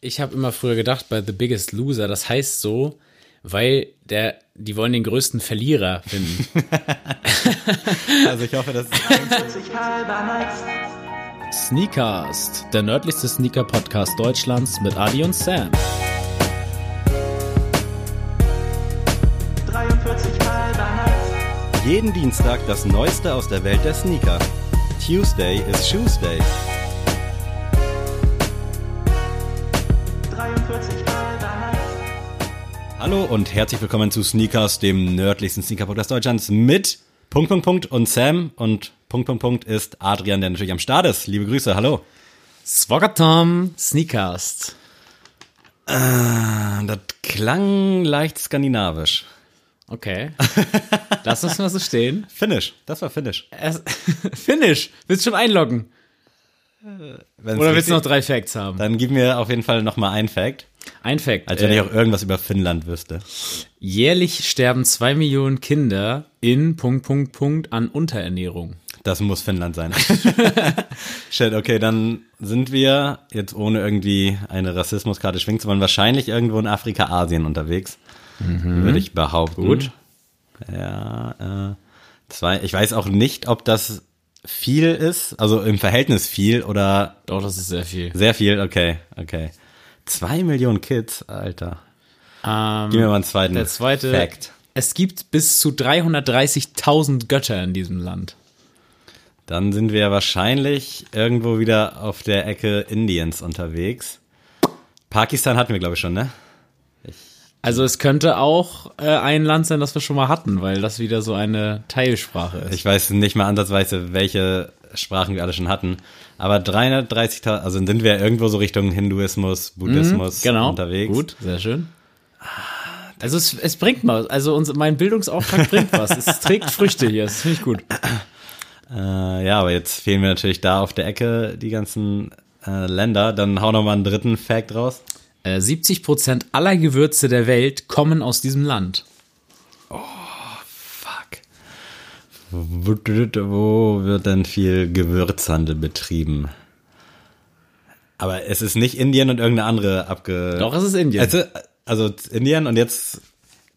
ich habe immer früher gedacht, bei The Biggest Loser, das heißt so, weil der, die wollen den größten Verlierer finden. also ich hoffe, dass Sneakast, der nördlichste Sneaker-Podcast Deutschlands mit Adi und Sam. 43 Jeden Dienstag das Neueste aus der Welt der Sneaker. Tuesday is Shoes Day. Hallo und herzlich willkommen zu Sneakers, dem nördlichsten Sneaker-Podcast Deutschlands mit Punkt, Punkt, Punkt und Sam und Punkt, Punkt, Punkt ist Adrian, der natürlich am Start ist. Liebe Grüße, hallo. Swaggertom Sneakast. Äh, das klang leicht skandinavisch. Okay. Lass uns mal so stehen. Finish, das war Finish. Finish, willst du schon einloggen? Wenn's Oder willst du noch drei Facts haben? Dann gib mir auf jeden Fall noch mal ein Fact. Ein Fact. Als wenn äh, ich auch irgendwas über Finnland wüsste. Jährlich sterben zwei Millionen Kinder in Punkt, Punkt, Punkt an Unterernährung. Das muss Finnland sein. Shit, okay, dann sind wir jetzt ohne irgendwie eine Rassismuskarte schwingen zu wollen, wahrscheinlich irgendwo in Afrika, Asien unterwegs. Mhm. Würde ich behaupten. Gut. Ja, äh, zwei. Ich weiß auch nicht, ob das viel ist, also im Verhältnis viel oder. Doch, das ist sehr viel. Sehr viel, okay, okay. Zwei Millionen Kids, Alter. Ähm, Gib mir mal einen zweiten der zweite, Fact. Es gibt bis zu 330.000 Götter in diesem Land. Dann sind wir wahrscheinlich irgendwo wieder auf der Ecke Indiens unterwegs. Pakistan hatten wir, glaube ich, schon, ne? Ich also es könnte auch äh, ein Land sein, das wir schon mal hatten, weil das wieder so eine Teilsprache ist. Ich weiß nicht mal ansatzweise, welche Sprachen wir alle schon hatten. Aber 330.000, also sind wir irgendwo so Richtung Hinduismus, Buddhismus mhm, genau. unterwegs. Gut, sehr schön. Also es, es bringt mal, also uns, mein Bildungsauftrag bringt was. Es trägt Früchte hier, das finde ich gut. Äh, ja, aber jetzt fehlen mir natürlich da auf der Ecke die ganzen äh, Länder. Dann hau noch mal einen dritten Fact raus. Äh, 70% aller Gewürze der Welt kommen aus diesem Land. Oh. Wo wird denn viel Gewürzhandel betrieben? Aber es ist nicht Indien und irgendeine andere abge... Doch, es ist Indien. Also, also Indien und jetzt...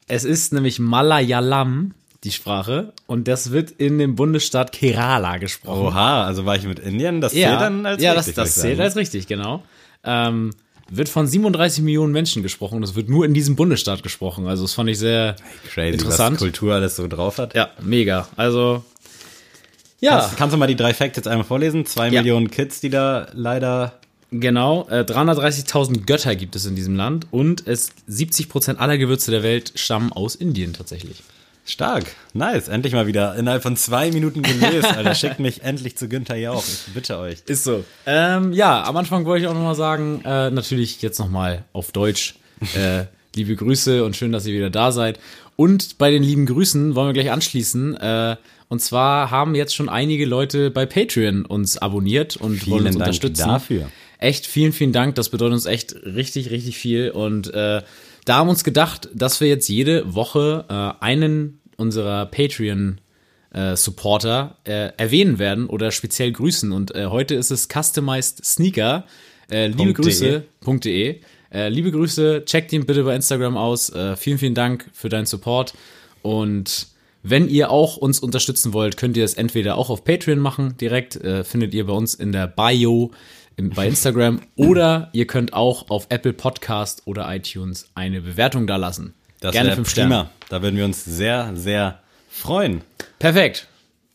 Es ist nämlich Malayalam, die Sprache, und das wird in dem Bundesstaat Kerala gesprochen. Oha, also war ich mit Indien, das ja, zählt dann als ja, richtig. Ja, das, das zählt als richtig, genau. Ähm, wird von 37 Millionen Menschen gesprochen. Das wird nur in diesem Bundesstaat gesprochen. Also das fand ich sehr Crazy, interessant. Was Kultur alles so drauf hat. Ja, mega. Also ja. Kannst, kannst du mal die drei Facts jetzt einmal vorlesen? Zwei ja. Millionen Kids, die da leider Genau, äh, 330.000 Götter gibt es in diesem Land und es 70% aller Gewürze der Welt stammen aus Indien tatsächlich. Stark, nice. Endlich mal wieder innerhalb von zwei Minuten gelöst. Alter, schickt mich endlich zu Günther Jauch. Ich bitte euch. Ist so. Ähm, ja, am Anfang wollte ich auch nochmal sagen, äh, natürlich jetzt nochmal auf Deutsch. Äh, liebe Grüße und schön, dass ihr wieder da seid. Und bei den lieben Grüßen wollen wir gleich anschließen. Äh, und zwar haben jetzt schon einige Leute bei Patreon uns abonniert und vielen wollen uns Dank unterstützen. dafür. Echt vielen, vielen Dank. Das bedeutet uns echt richtig, richtig viel. Und äh, da haben wir uns gedacht, dass wir jetzt jede Woche äh, einen unserer Patreon äh, Supporter äh, erwähnen werden oder speziell grüßen. Und äh, heute ist es Customized Sneaker. Äh, liebe Grüße.de. Äh, liebe Grüße, checkt ihn bitte bei Instagram aus. Äh, vielen, vielen Dank für deinen Support. Und wenn ihr auch uns unterstützen wollt, könnt ihr es entweder auch auf Patreon machen, direkt, findet ihr bei uns in der Bio bei Instagram, oder ihr könnt auch auf Apple Podcast oder iTunes eine Bewertung da lassen. Das Gerne fünf Sterne. Da würden wir uns sehr, sehr freuen. Perfekt.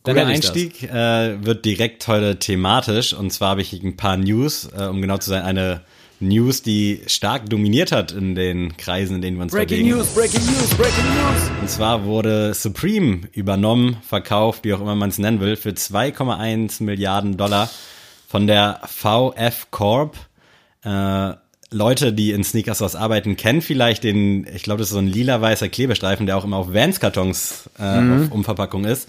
Dann der Einstieg äh, wird direkt heute thematisch. Und zwar habe ich ein paar News, äh, um genau zu sein, eine News, die stark dominiert hat in den Kreisen, in denen wir uns breaking bewegen. News, Breaking News, Breaking News. Und zwar wurde Supreme übernommen, verkauft, wie auch immer man es nennen will, für 2,1 Milliarden Dollar von der VF Corp. Äh, Leute, die in Sneakers was arbeiten, kennen vielleicht den, ich glaube, das ist so ein lila-weißer Klebestreifen, der auch immer auf Vans-Kartons äh, mhm. auf Umverpackung ist.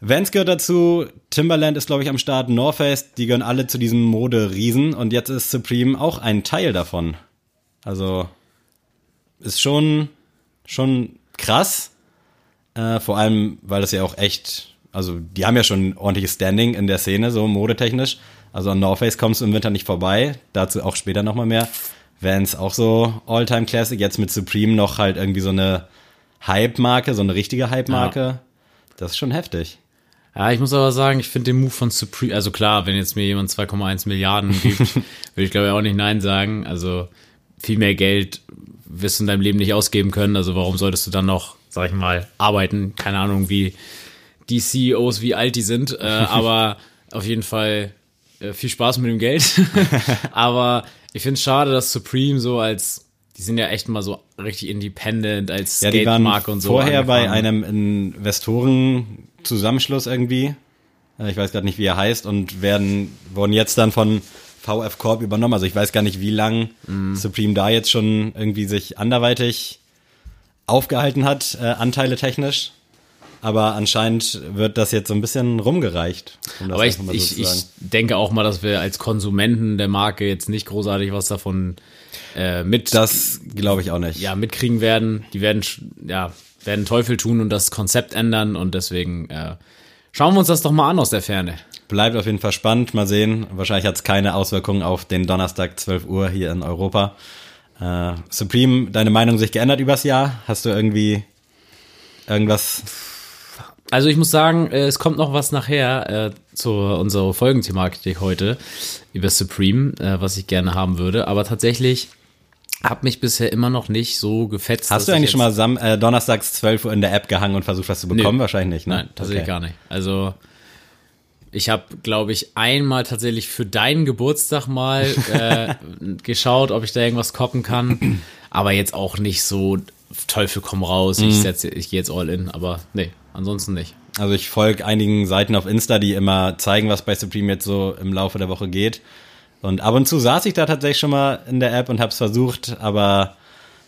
Vans gehört dazu, Timberland ist, glaube ich, am Start, North Face, die gehören alle zu diesem Mode-Riesen und jetzt ist Supreme auch ein Teil davon. Also ist schon, schon krass. Äh, vor allem, weil das ja auch echt, also die haben ja schon ein ordentliches Standing in der Szene, so modetechnisch. Also an North Face kommst du im Winter nicht vorbei. Dazu auch später nochmal mehr. Vans auch so All-Time Classic. Jetzt mit Supreme noch halt irgendwie so eine Hype-Marke, so eine richtige Hype-Marke. Ja. Das ist schon heftig. Ja, ich muss aber sagen, ich finde den Move von Supreme, also klar, wenn jetzt mir jemand 2,1 Milliarden gibt, würde ich glaube ich auch nicht Nein sagen. Also viel mehr Geld wirst du in deinem Leben nicht ausgeben können. Also warum solltest du dann noch, sag ich mal, arbeiten? Keine Ahnung, wie die CEOs, wie alt die sind. Äh, aber auf jeden Fall äh, viel Spaß mit dem Geld. aber ich finde es schade, dass Supreme so als, die sind ja echt mal so richtig independent als ja, Skate-Marke und so. Vorher bei einem Investoren-Zusammenschluss irgendwie. Äh, ich weiß gerade nicht, wie er heißt und werden, wurden jetzt dann von VF Corp übernommen. Also ich weiß gar nicht, wie lang mm. Supreme da jetzt schon irgendwie sich anderweitig aufgehalten hat, äh, Anteile technisch. Aber anscheinend wird das jetzt so ein bisschen rumgereicht. Um Aber ich, so ich, ich denke auch mal, dass wir als Konsumenten der Marke jetzt nicht großartig was davon äh, mit. Das glaube ich auch nicht. Ja, mitkriegen werden. Die werden ja werden Teufel tun und das Konzept ändern und deswegen äh, schauen wir uns das doch mal an aus der Ferne. Bleibt auf jeden Fall spannend. Mal sehen. Wahrscheinlich hat es keine Auswirkungen auf den Donnerstag 12 Uhr hier in Europa. Äh, Supreme, deine Meinung sich geändert übers Jahr? Hast du irgendwie irgendwas also ich muss sagen, äh, es kommt noch was nachher äh, zu unserer Folgenthematik heute über Supreme, äh, was ich gerne haben würde. Aber tatsächlich hat mich bisher immer noch nicht so gefetzt. Hast du eigentlich schon mal Sam äh, donnerstags 12 Uhr in der App gehangen und versucht, was zu bekommen? Nee. Wahrscheinlich nicht, ne? Nein, tatsächlich okay. gar nicht. Also ich habe, glaube ich, einmal tatsächlich für deinen Geburtstag mal äh, geschaut, ob ich da irgendwas koppen kann. Aber jetzt auch nicht so Teufel komm raus, mhm. ich setze, ich gehe jetzt all in, aber nee, ansonsten nicht. Also ich folge einigen Seiten auf Insta, die immer zeigen, was bei Supreme jetzt so im Laufe der Woche geht. Und ab und zu saß ich da tatsächlich schon mal in der App und habe es versucht, aber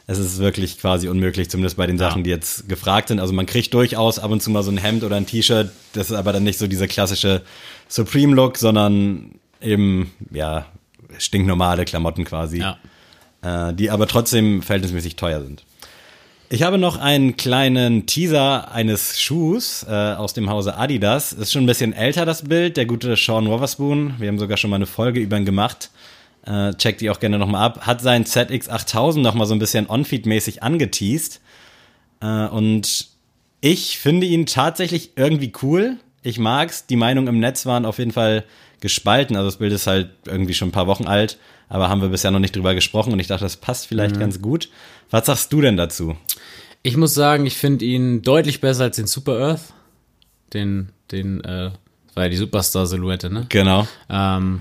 es ist wirklich quasi unmöglich, zumindest bei den Sachen, ja. die jetzt gefragt sind. Also man kriegt durchaus ab und zu mal so ein Hemd oder ein T-Shirt. Das ist aber dann nicht so dieser klassische Supreme-Look, sondern eben, ja, stinknormale Klamotten quasi. Ja. Äh, die aber trotzdem verhältnismäßig teuer sind. Ich habe noch einen kleinen Teaser eines Schuhs äh, aus dem Hause Adidas. Ist schon ein bisschen älter das Bild, der gute Sean Wotherspoon. Wir haben sogar schon mal eine Folge über ihn gemacht. Äh, checkt die auch gerne nochmal ab. Hat sein ZX8000 nochmal so ein bisschen on-feed-mäßig angeteased. Äh, und ich finde ihn tatsächlich irgendwie cool. Ich mag's. Die Meinungen im Netz waren auf jeden Fall gespalten. Also das Bild ist halt irgendwie schon ein paar Wochen alt aber haben wir bisher noch nicht drüber gesprochen und ich dachte, das passt vielleicht mhm. ganz gut. Was sagst du denn dazu? Ich muss sagen, ich finde ihn deutlich besser als den Super Earth. Den, den, äh, war ja die Superstar-Silhouette, ne? Genau. Ähm,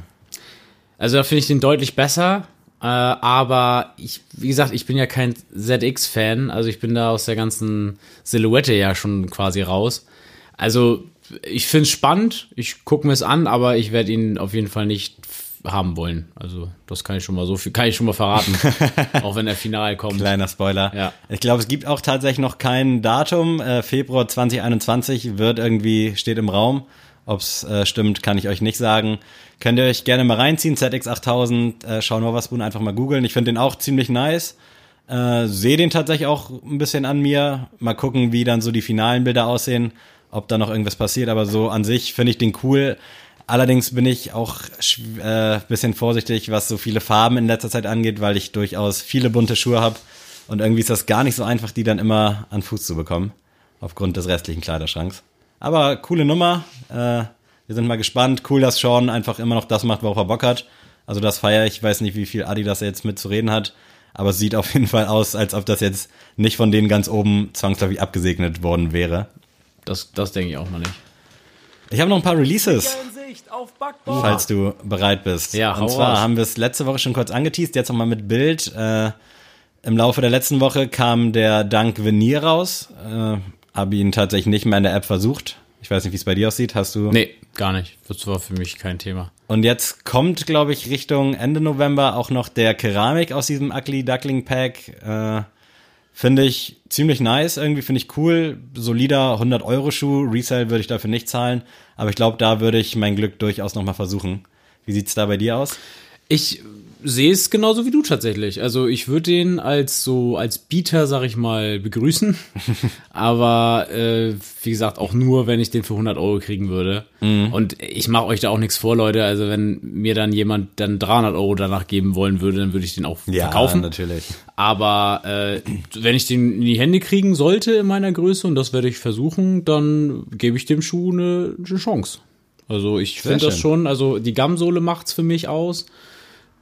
also da finde ich den deutlich besser. Äh, aber ich, wie gesagt, ich bin ja kein ZX-Fan. Also ich bin da aus der ganzen Silhouette ja schon quasi raus. Also ich finde es spannend. Ich gucke mir es an, aber ich werde ihn auf jeden Fall nicht haben wollen. Also das kann ich schon mal so viel, kann ich schon mal verraten, auch wenn der Final kommt. Kleiner Spoiler. Ja. Ich glaube, es gibt auch tatsächlich noch kein Datum. Äh, Februar 2021 wird irgendwie steht im Raum. Ob es äh, stimmt, kann ich euch nicht sagen. Könnt ihr euch gerne mal reinziehen. ZX8000, äh, Sean Wotherspoon einfach mal googeln. Ich finde den auch ziemlich nice. Äh, Sehe den tatsächlich auch ein bisschen an mir. Mal gucken, wie dann so die finalen Bilder aussehen, ob da noch irgendwas passiert. Aber so an sich finde ich den cool. Allerdings bin ich auch äh, bisschen vorsichtig, was so viele Farben in letzter Zeit angeht, weil ich durchaus viele bunte Schuhe habe. Und irgendwie ist das gar nicht so einfach, die dann immer an Fuß zu bekommen. Aufgrund des restlichen Kleiderschranks. Aber coole Nummer. Äh, wir sind mal gespannt. Cool, dass Sean einfach immer noch das macht, worauf er Bock hat. Also das feiere ich. Ich weiß nicht, wie viel Adi das jetzt mit zu reden hat. Aber es sieht auf jeden Fall aus, als ob das jetzt nicht von denen ganz oben zwangsläufig abgesegnet worden wäre. Das, das denke ich auch mal nicht. Ich habe noch ein paar Releases. Falls du bereit bist. Ja, Und zwar raus. haben wir es letzte Woche schon kurz angeteased, jetzt nochmal mit Bild. Äh, Im Laufe der letzten Woche kam der Dank Venier raus. Äh, habe ihn tatsächlich nicht mehr in der App versucht. Ich weiß nicht, wie es bei dir aussieht. Hast du? Nee, gar nicht. Das war für mich kein Thema. Und jetzt kommt, glaube ich, Richtung Ende November auch noch der Keramik aus diesem Ugly Duckling Pack. Äh, Finde ich ziemlich nice, irgendwie finde ich cool. Solider 100 Euro Schuh, Resale würde ich dafür nicht zahlen, aber ich glaube, da würde ich mein Glück durchaus nochmal versuchen. Wie sieht's da bei dir aus? Ich sehe es genauso wie du tatsächlich. Also ich würde den als so als Bieter, sag ich mal, begrüßen. Aber äh, wie gesagt, auch nur, wenn ich den für 100 Euro kriegen würde. Mhm. Und ich mache euch da auch nichts vor, Leute. Also wenn mir dann jemand dann 300 Euro danach geben wollen würde, dann würde ich den auch ja, verkaufen. natürlich. Aber äh, wenn ich den in die Hände kriegen sollte in meiner Größe, und das werde ich versuchen, dann gebe ich dem Schuh eine, eine Chance. Also ich finde das schon, also die Gamsohle macht's für mich aus.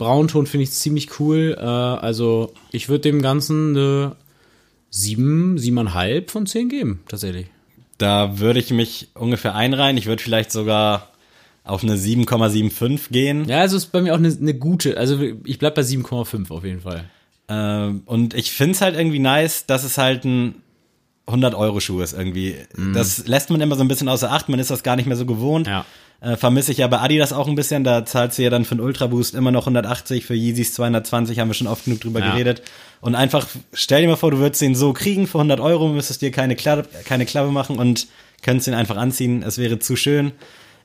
Braunton finde ich ziemlich cool. Äh, also ich würde dem Ganzen eine sieben, siebeneinhalb von zehn geben, tatsächlich. Da würde ich mich ungefähr einreihen. Ich würde vielleicht sogar auf eine 7,75 gehen. Ja, also ist bei mir auch eine, eine gute. Also ich bleib bei 7,5 auf jeden Fall. Ähm, und ich finde es halt irgendwie nice, dass es halt ein 100-Euro-Schuh ist irgendwie. Mm. Das lässt man immer so ein bisschen außer Acht. Man ist das gar nicht mehr so gewohnt. Ja. Äh, vermisse ich ja bei Adidas auch ein bisschen. Da zahlst du ja dann für einen Ultra Boost immer noch 180, für Yeezys 220, haben wir schon oft genug drüber ja. geredet. Und einfach, stell dir mal vor, du würdest den so kriegen für 100 Euro, müsstest dir keine Klappe, keine Klappe machen und könntest ihn einfach anziehen. Es wäre zu schön.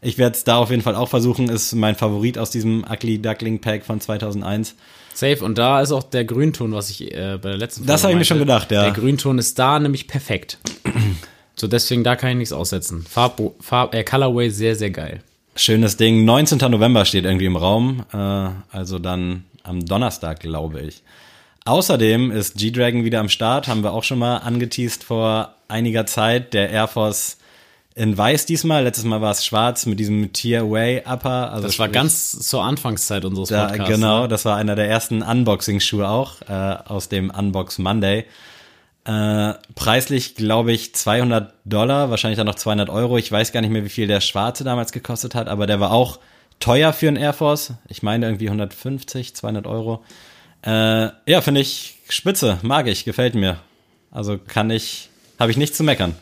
Ich werde es da auf jeden Fall auch versuchen. Ist mein Favorit aus diesem Ugly Duckling Pack von 2001. Safe. Und da ist auch der Grünton, was ich äh, bei der letzten Folge Das habe ich mir schon gedacht, ja. Der Grünton ist da nämlich perfekt. so deswegen da kann ich nichts aussetzen. Farb, Farb äh, Colorway sehr sehr geil. Schönes Ding. 19. November steht irgendwie im Raum. Äh, also dann am Donnerstag, glaube ich. Außerdem ist G-Dragon wieder am Start. Haben wir auch schon mal angeteased vor einiger Zeit. Der Air Force in weiß diesmal. Letztes Mal war es schwarz mit diesem Tier Way Upper. Also das war ganz zur Anfangszeit unseres da, Podcasts. Genau, ne? das war einer der ersten Unboxing-Schuhe auch äh, aus dem Unbox Monday. Äh, preislich, glaube ich, 200 Dollar, wahrscheinlich dann noch 200 Euro. Ich weiß gar nicht mehr, wie viel der schwarze damals gekostet hat, aber der war auch teuer für einen Air Force. Ich meine irgendwie 150, 200 Euro. Äh, ja, finde ich spitze, mag ich, gefällt mir. Also kann ich, habe ich nichts zu meckern.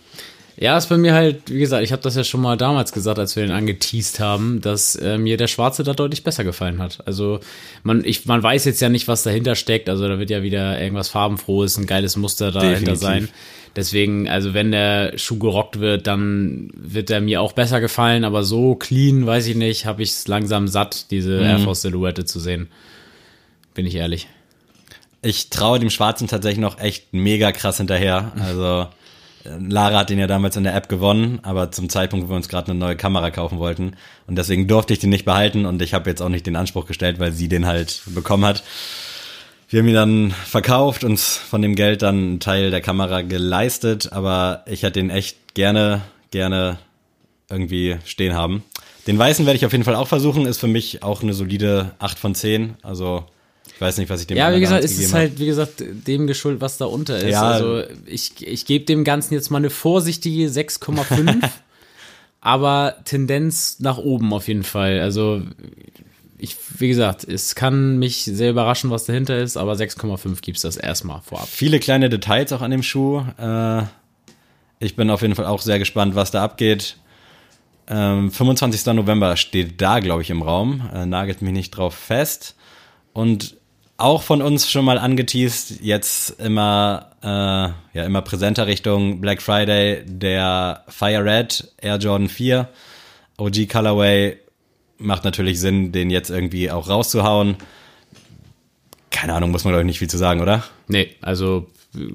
Ja, ist bei mir halt, wie gesagt, ich habe das ja schon mal damals gesagt, als wir den angeteased haben, dass äh, mir der Schwarze da deutlich besser gefallen hat. Also man, ich, man weiß jetzt ja nicht, was dahinter steckt. Also da wird ja wieder irgendwas farbenfrohes, ein geiles Muster dahinter Definitiv. sein. Deswegen, also wenn der Schuh gerockt wird, dann wird er mir auch besser gefallen. Aber so clean, weiß ich nicht, habe ich es langsam satt, diese mhm. Air Force Silhouette zu sehen. Bin ich ehrlich. Ich traue dem Schwarzen tatsächlich noch echt mega krass hinterher. Also Lara hat den ja damals in der App gewonnen, aber zum Zeitpunkt, wo wir uns gerade eine neue Kamera kaufen wollten. Und deswegen durfte ich den nicht behalten und ich habe jetzt auch nicht den Anspruch gestellt, weil sie den halt bekommen hat. Wir haben ihn dann verkauft, uns von dem Geld dann einen Teil der Kamera geleistet, aber ich hätte den echt gerne, gerne irgendwie stehen haben. Den weißen werde ich auf jeden Fall auch versuchen, ist für mich auch eine solide 8 von 10, also ich weiß nicht, was ich dem Ja, wie gesagt, es ist halt, wie gesagt, dem geschuldet, was da unter ist. Ja, also ich, ich gebe dem Ganzen jetzt mal eine vorsichtige 6,5, aber Tendenz nach oben auf jeden Fall. Also ich, wie gesagt, es kann mich sehr überraschen, was dahinter ist, aber 6,5 gibt es das erstmal vorab. Viele kleine Details auch an dem Schuh. Äh, ich bin auf jeden Fall auch sehr gespannt, was da abgeht. Ähm, 25. November steht da, glaube ich, im Raum. Äh, nagelt mich nicht drauf fest. Und auch von uns schon mal angeteased, jetzt immer, äh, ja, immer präsenter Richtung Black Friday, der Fire Red Air Jordan 4 OG Colorway macht natürlich Sinn, den jetzt irgendwie auch rauszuhauen. Keine Ahnung, muss man glaube ich nicht viel zu sagen, oder? Nee, also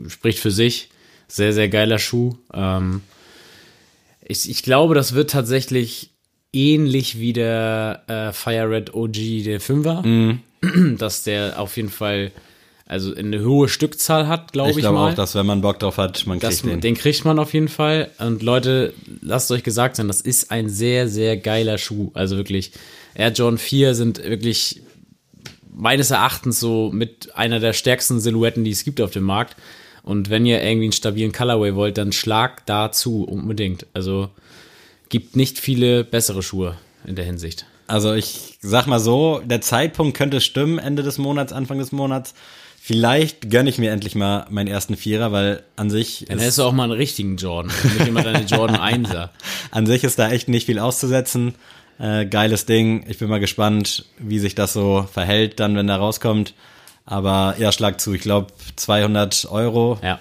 spricht für sich. Sehr, sehr geiler Schuh. Ähm, ich, ich glaube, das wird tatsächlich ähnlich wie der äh, Fire Red OG der 5er. Mhm dass der auf jeden Fall also eine hohe Stückzahl hat, glaube ich, ich glaube mal. auch, dass wenn man Bock drauf hat, man kriegt den. Den kriegt man auf jeden Fall. Und Leute, lasst euch gesagt sein, das ist ein sehr, sehr geiler Schuh. Also wirklich, Air John 4 sind wirklich meines Erachtens so mit einer der stärksten Silhouetten, die es gibt auf dem Markt. Und wenn ihr irgendwie einen stabilen Colorway wollt, dann schlag dazu unbedingt. Also gibt nicht viele bessere Schuhe in der Hinsicht. Also ich sag mal so, der Zeitpunkt könnte stimmen, Ende des Monats, Anfang des Monats. Vielleicht gönne ich mir endlich mal meinen ersten Vierer, weil an sich. Dann hättest du auch mal einen richtigen Jordan, nicht immer deine Jordan 1er. an sich ist da echt nicht viel auszusetzen. Äh, geiles Ding. Ich bin mal gespannt, wie sich das so verhält, dann, wenn der rauskommt. Aber ja, schlag zu. Ich glaube 200 Euro. Ja.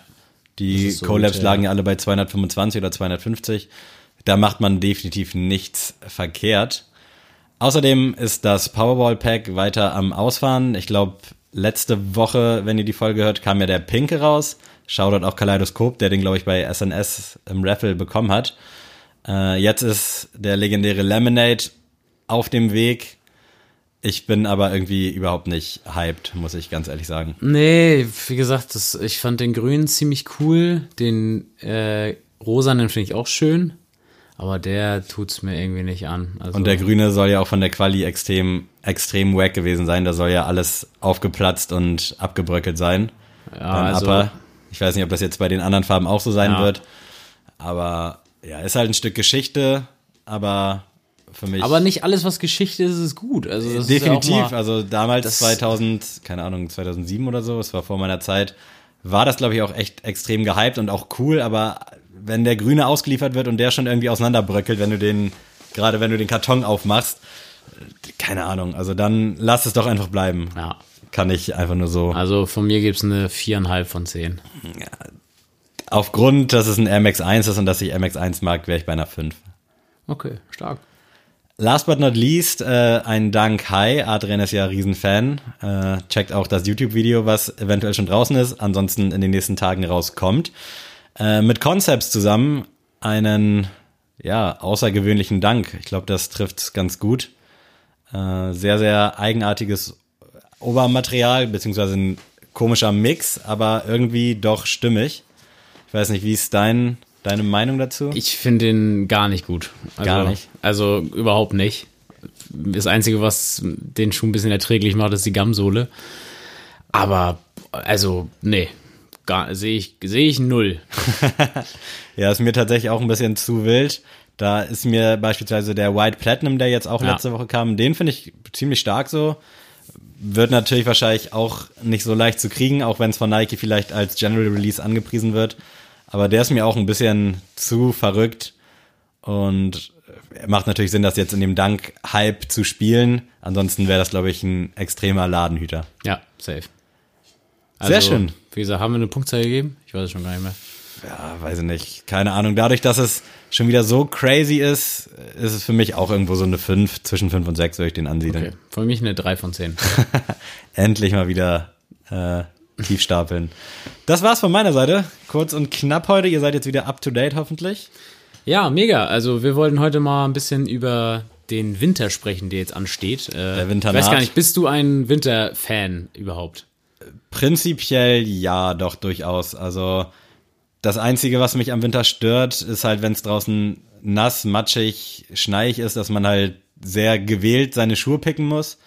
Die so Collabs lagen ja alle bei 225 oder 250. Da macht man definitiv nichts verkehrt. Außerdem ist das Powerball Pack weiter am Ausfahren. Ich glaube, letzte Woche, wenn ihr die Folge hört, kam ja der Pinke raus. Shoutout auch Kaleidoskop, der den, glaube ich, bei SNS im Raffle bekommen hat. Äh, jetzt ist der legendäre Lemonade auf dem Weg. Ich bin aber irgendwie überhaupt nicht hyped, muss ich ganz ehrlich sagen. Nee, wie gesagt, das, ich fand den grünen ziemlich cool. Den äh, rosanen finde ich auch schön. Aber der tut's mir irgendwie nicht an. Also, Und der grüne soll ja auch von der Quali extrem, extrem wack gewesen sein. Da soll ja alles aufgeplatzt und abgebröckelt sein. ja, also, Upper. Ich weiß nicht, ob das jetzt bei den anderen Farben auch so sein Ja. wird. Aber ja, ist halt ein Stück Geschichte, aber für mich. aber nicht alles, was Geschichte ist, ist gut. Also definitiv. Ja mal, also damals das- 2000, keine Ahnung, 2007 oder so, es war vor meiner Zeit, war das, glaube ich, auch echt extrem gehypt und auch cool. Aber wenn der Grüne ausgeliefert wird und der schon irgendwie auseinanderbröckelt, wenn du den, gerade wenn du den Karton aufmachst, keine Ahnung. Also dann lass es doch einfach bleiben. ja. Kann ich einfach nur so. Also von mir gibt's eine viereinhalb von zehn. Aufgrund, dass es ein MX1 ist und dass ich MX1 mag, wäre ich bei einer 5. Okay, stark. Last but not least, äh, ein Dank Hi. Adrian ist ja Riesenfan. Äh, checkt auch das YouTube-Video, was eventuell schon draußen ist, ansonsten in den nächsten Tagen rauskommt. Äh, mit Concepts zusammen einen, ja, außergewöhnlichen Dank. Ich glaube, das trifft ganz gut. Äh, sehr, sehr eigenartiges Obermaterial, beziehungsweise ein komischer Mix, aber irgendwie doch stimmig. Ich weiß nicht, wie ist dein, deine Meinung dazu? Ich finde den gar nicht gut. Also, Gar nicht? Also überhaupt nicht. Das Einzige, was den Schuh ein bisschen erträglich macht, ist die Gamsohle. Aber, also, nee. Gar- Sehe ich, sehe ich null. Ja, ist mir tatsächlich auch ein bisschen zu wild. Da ist mir beispielsweise der White Platinum, der jetzt auch Ja. letzte Woche kam, den finde ich ziemlich stark so. Wird natürlich wahrscheinlich auch nicht so leicht zu kriegen, auch wenn es von Nike vielleicht als General Release angepriesen wird. Aber der ist mir auch ein bisschen zu verrückt und macht natürlich Sinn, das jetzt in dem Dank-Hype zu spielen. Ansonsten wäre das, glaube ich, ein extremer Ladenhüter. Ja, safe. Sehr schön. Wie gesagt, haben wir eine Punktzahl gegeben? Ich weiß es schon gar nicht mehr. Ja, weiß ich nicht. Keine Ahnung. Dadurch, dass es schon wieder so crazy ist, ist es für mich auch irgendwo so eine 5, zwischen 5 und 6 würde ich den ansiedeln. Okay. Für mich eine 3 von 10. Endlich mal wieder äh, tief stapeln. Das war's von meiner Seite. Kurz und knapp heute. Ihr seid jetzt wieder up to date hoffentlich. Ja, mega. Also wir wollten heute mal ein bisschen über den Winter sprechen, der jetzt ansteht. Äh, Der Winter Ich weiß gar nicht, bist du ein Winterfan überhaupt? Prinzipiell ja, doch durchaus. Also das Einzige, was mich am Winter stört, ist halt, wenn es draußen nass, matschig, schneig ist, dass man halt sehr gewählt seine Schuhe picken muss.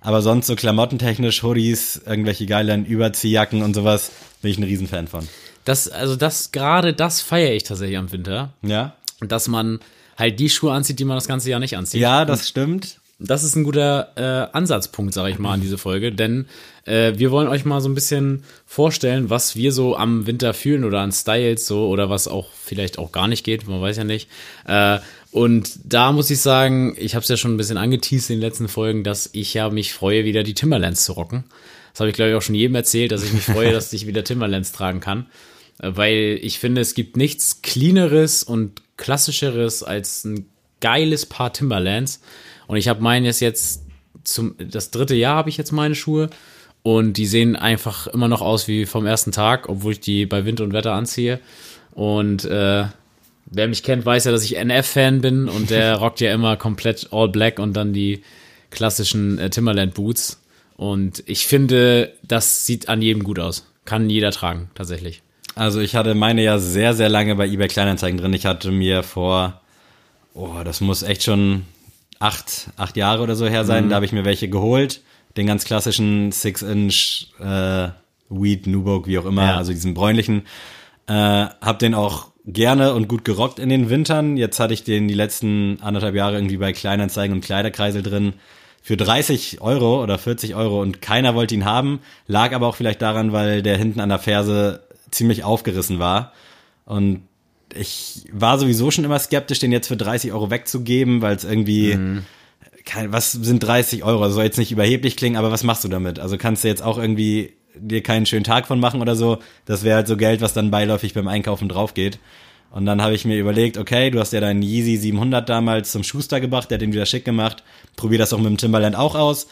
Aber sonst so klamottentechnisch, Hoodies, irgendwelche geilen Überziehjacken und sowas, bin ich ein Riesenfan von. Das, also das, gerade das feiere ich tatsächlich am Winter. Ja? Dass man halt die Schuhe anzieht, die man das ganze Jahr nicht anzieht. Ja, das stimmt. Das ist ein guter äh, Ansatzpunkt, sage ich mal, an diese Folge, denn äh, wir wollen euch mal so ein bisschen vorstellen, was wir so am Winter fühlen oder an Styles so oder was auch vielleicht auch gar nicht geht, man weiß ja nicht. Äh, und da muss ich sagen, ich habe es ja schon ein bisschen angeteased in den letzten Folgen, dass ich ja mich freue, wieder die Timberlands zu rocken. Das habe ich glaube ich auch schon jedem erzählt, dass ich mich freue, dass ich wieder Timberlands tragen kann, äh, weil ich finde, es gibt nichts cleaneres und klassischeres als ein geiles Paar Timberlands. Und ich habe meine jetzt jetzt zum das dritte Jahr habe ich jetzt meine Schuhe und die sehen einfach immer noch aus wie vom ersten Tag, obwohl ich die bei Wind und Wetter anziehe. Und äh, wer mich kennt, weiß ja, dass ich NF-Fan bin und der rockt ja immer komplett all black und dann die klassischen äh, Timberland Boots. Und ich finde, das sieht an jedem gut aus. Kann jeder tragen, tatsächlich. Also ich hatte meine ja sehr, sehr lange bei eBay Kleinanzeigen drin. Ich hatte mir vor, oh, das muss echt schon acht, acht Jahre oder so her Mhm. sein. Da habe ich mir welche geholt. Den ganz klassischen Six-Inch äh, Weed, Nubuck, wie auch immer, Ja. also diesen bräunlichen. Äh, hab den auch gerne und gut gerockt in den Wintern. Jetzt hatte ich den die letzten anderthalb Jahre irgendwie bei Kleinanzeigen und Kleiderkreisel drin für 30 Euro oder 40 Euro und keiner wollte ihn haben. Lag aber auch vielleicht daran, weil der hinten an der Ferse ziemlich aufgerissen war. Und ich war sowieso schon immer skeptisch, den jetzt für 30 Euro wegzugeben, weil es irgendwie, kein, was sind 30 Euro? Das soll jetzt nicht überheblich klingen, aber was machst du damit? Also kannst du jetzt auch irgendwie dir keinen schönen Tag von machen oder so. Das wäre halt so Geld, was dann beiläufig beim Einkaufen drauf geht. Und dann habe ich mir überlegt, okay, du hast ja deinen Yeezy 700 damals zum Schuster gebracht, der hat den wieder schick gemacht. Probier das auch mit dem Timberland auch aus.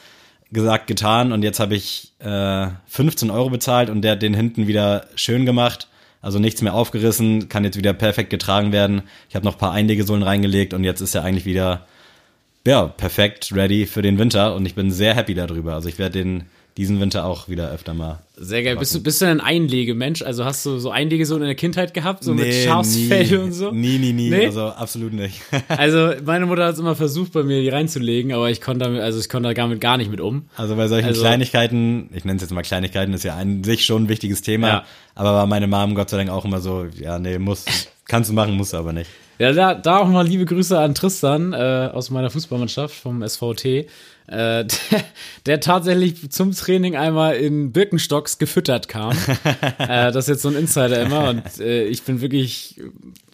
Gesagt, getan. Und jetzt habe ich äh, 15 Euro bezahlt und der hat den hinten wieder schön gemacht. Also nichts mehr aufgerissen, kann jetzt wieder perfekt getragen werden. Ich habe noch paar Einlegesohlen reingelegt und jetzt ist er eigentlich wieder ja, perfekt ready für den Winter und ich bin sehr happy darüber. Also ich werde den diesen Winter auch wieder öfter mal. Sehr geil. Bist du, bist du ein Einlegemensch? Also hast du so Einlege so in der Kindheit gehabt, so nee, mit Schafsfell und so? Nie, nie, nie. Nee? Also absolut nicht. also meine Mutter hat es immer versucht, bei mir die reinzulegen, aber ich konnte damit, also ich konnte damit gar nicht mit um. Also bei solchen also, Kleinigkeiten, ich nenne es jetzt mal Kleinigkeiten, ist ja an sich schon ein wichtiges Thema. Ja. Aber war meine Mom Gott sei Dank auch immer so, ja, nee, muss, kannst du machen, musst du aber nicht. Ja, da, da auch mal liebe Grüße an Tristan äh, aus meiner Fußballmannschaft vom SVT, äh, der, der tatsächlich zum Training einmal in Birkenstocks gefüttert kam. äh, das ist jetzt so ein Insider immer und äh, ich bin wirklich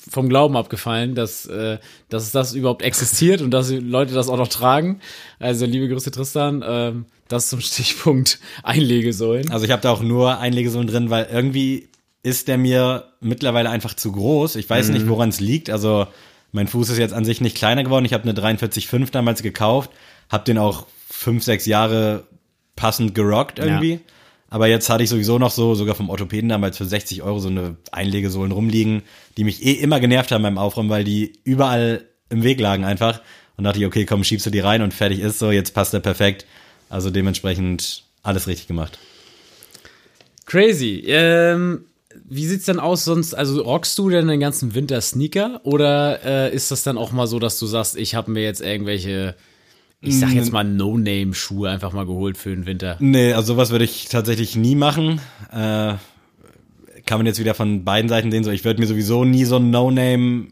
vom Glauben abgefallen, dass, äh, dass das überhaupt existiert und dass Leute das auch noch tragen. Also liebe Grüße Tristan, äh, das zum Stichpunkt Einlegesäulen. Also ich habe da auch nur Einlegesäulen drin, weil irgendwie ist der mir mittlerweile einfach zu groß. Ich weiß mhm. nicht, woran es liegt. Also mein Fuß ist jetzt an sich nicht kleiner geworden. Ich habe eine 43,5 damals gekauft, habe den auch fünf, sechs Jahre passend gerockt irgendwie. Ja. Aber jetzt hatte ich sowieso noch so, sogar vom Orthopäden damals für 60 Euro so eine Einlegesohlen rumliegen, die mich eh immer genervt haben beim Aufräumen, weil die überall im Weg lagen einfach. Und dachte ich, okay, komm, schiebst du die rein und fertig ist so, jetzt passt er perfekt. Also dementsprechend alles richtig gemacht. Crazy. Ähm, wie sieht's denn aus sonst? Also rockst du denn den ganzen Winter Sneaker oder äh, ist das dann auch mal so, dass du sagst, ich habe mir jetzt irgendwelche, ich sag jetzt mal No-Name-Schuhe einfach mal geholt für den Winter? Nee, also sowas würde ich tatsächlich nie machen. Äh, kann man jetzt wieder von beiden Seiten sehen. So, ich würde mir sowieso nie so ein No-Name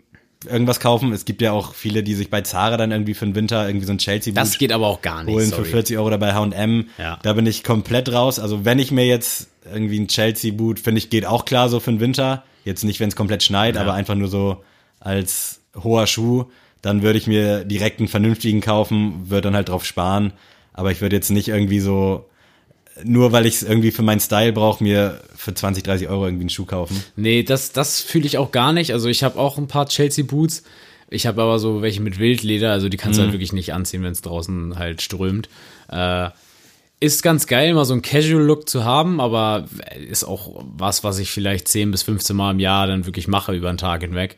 irgendwas kaufen. Es gibt ja auch viele, die sich bei Zara dann irgendwie für den Winter irgendwie so ein Chelsea Boot Das geht aber auch gar nicht. Holen sorry. für 40 Euro dabei H&M. Ja. Da bin ich komplett raus. Also wenn ich mir jetzt irgendwie ein Chelsea Boot, finde ich, geht auch klar so für den Winter. Jetzt nicht, wenn es komplett schneit, ja. aber einfach nur so als hoher Schuh. Dann würde ich mir direkt einen vernünftigen kaufen, würde dann halt drauf sparen. Aber ich würde jetzt nicht irgendwie so nur weil ich es irgendwie für meinen Style brauche, mir für 20, 30 Euro irgendwie einen Schuh kaufen. Nee, das, das fühle ich auch gar nicht. Also ich habe auch ein paar Chelsea Boots. Ich habe aber so welche mit Wildleder, also die kannst mhm. du halt wirklich nicht anziehen, wenn es draußen halt strömt. Äh, ist ganz geil, mal so einen Casual-Look zu haben, aber ist auch was, was ich vielleicht 10 bis 15 Mal im Jahr dann wirklich mache über einen Tag hinweg.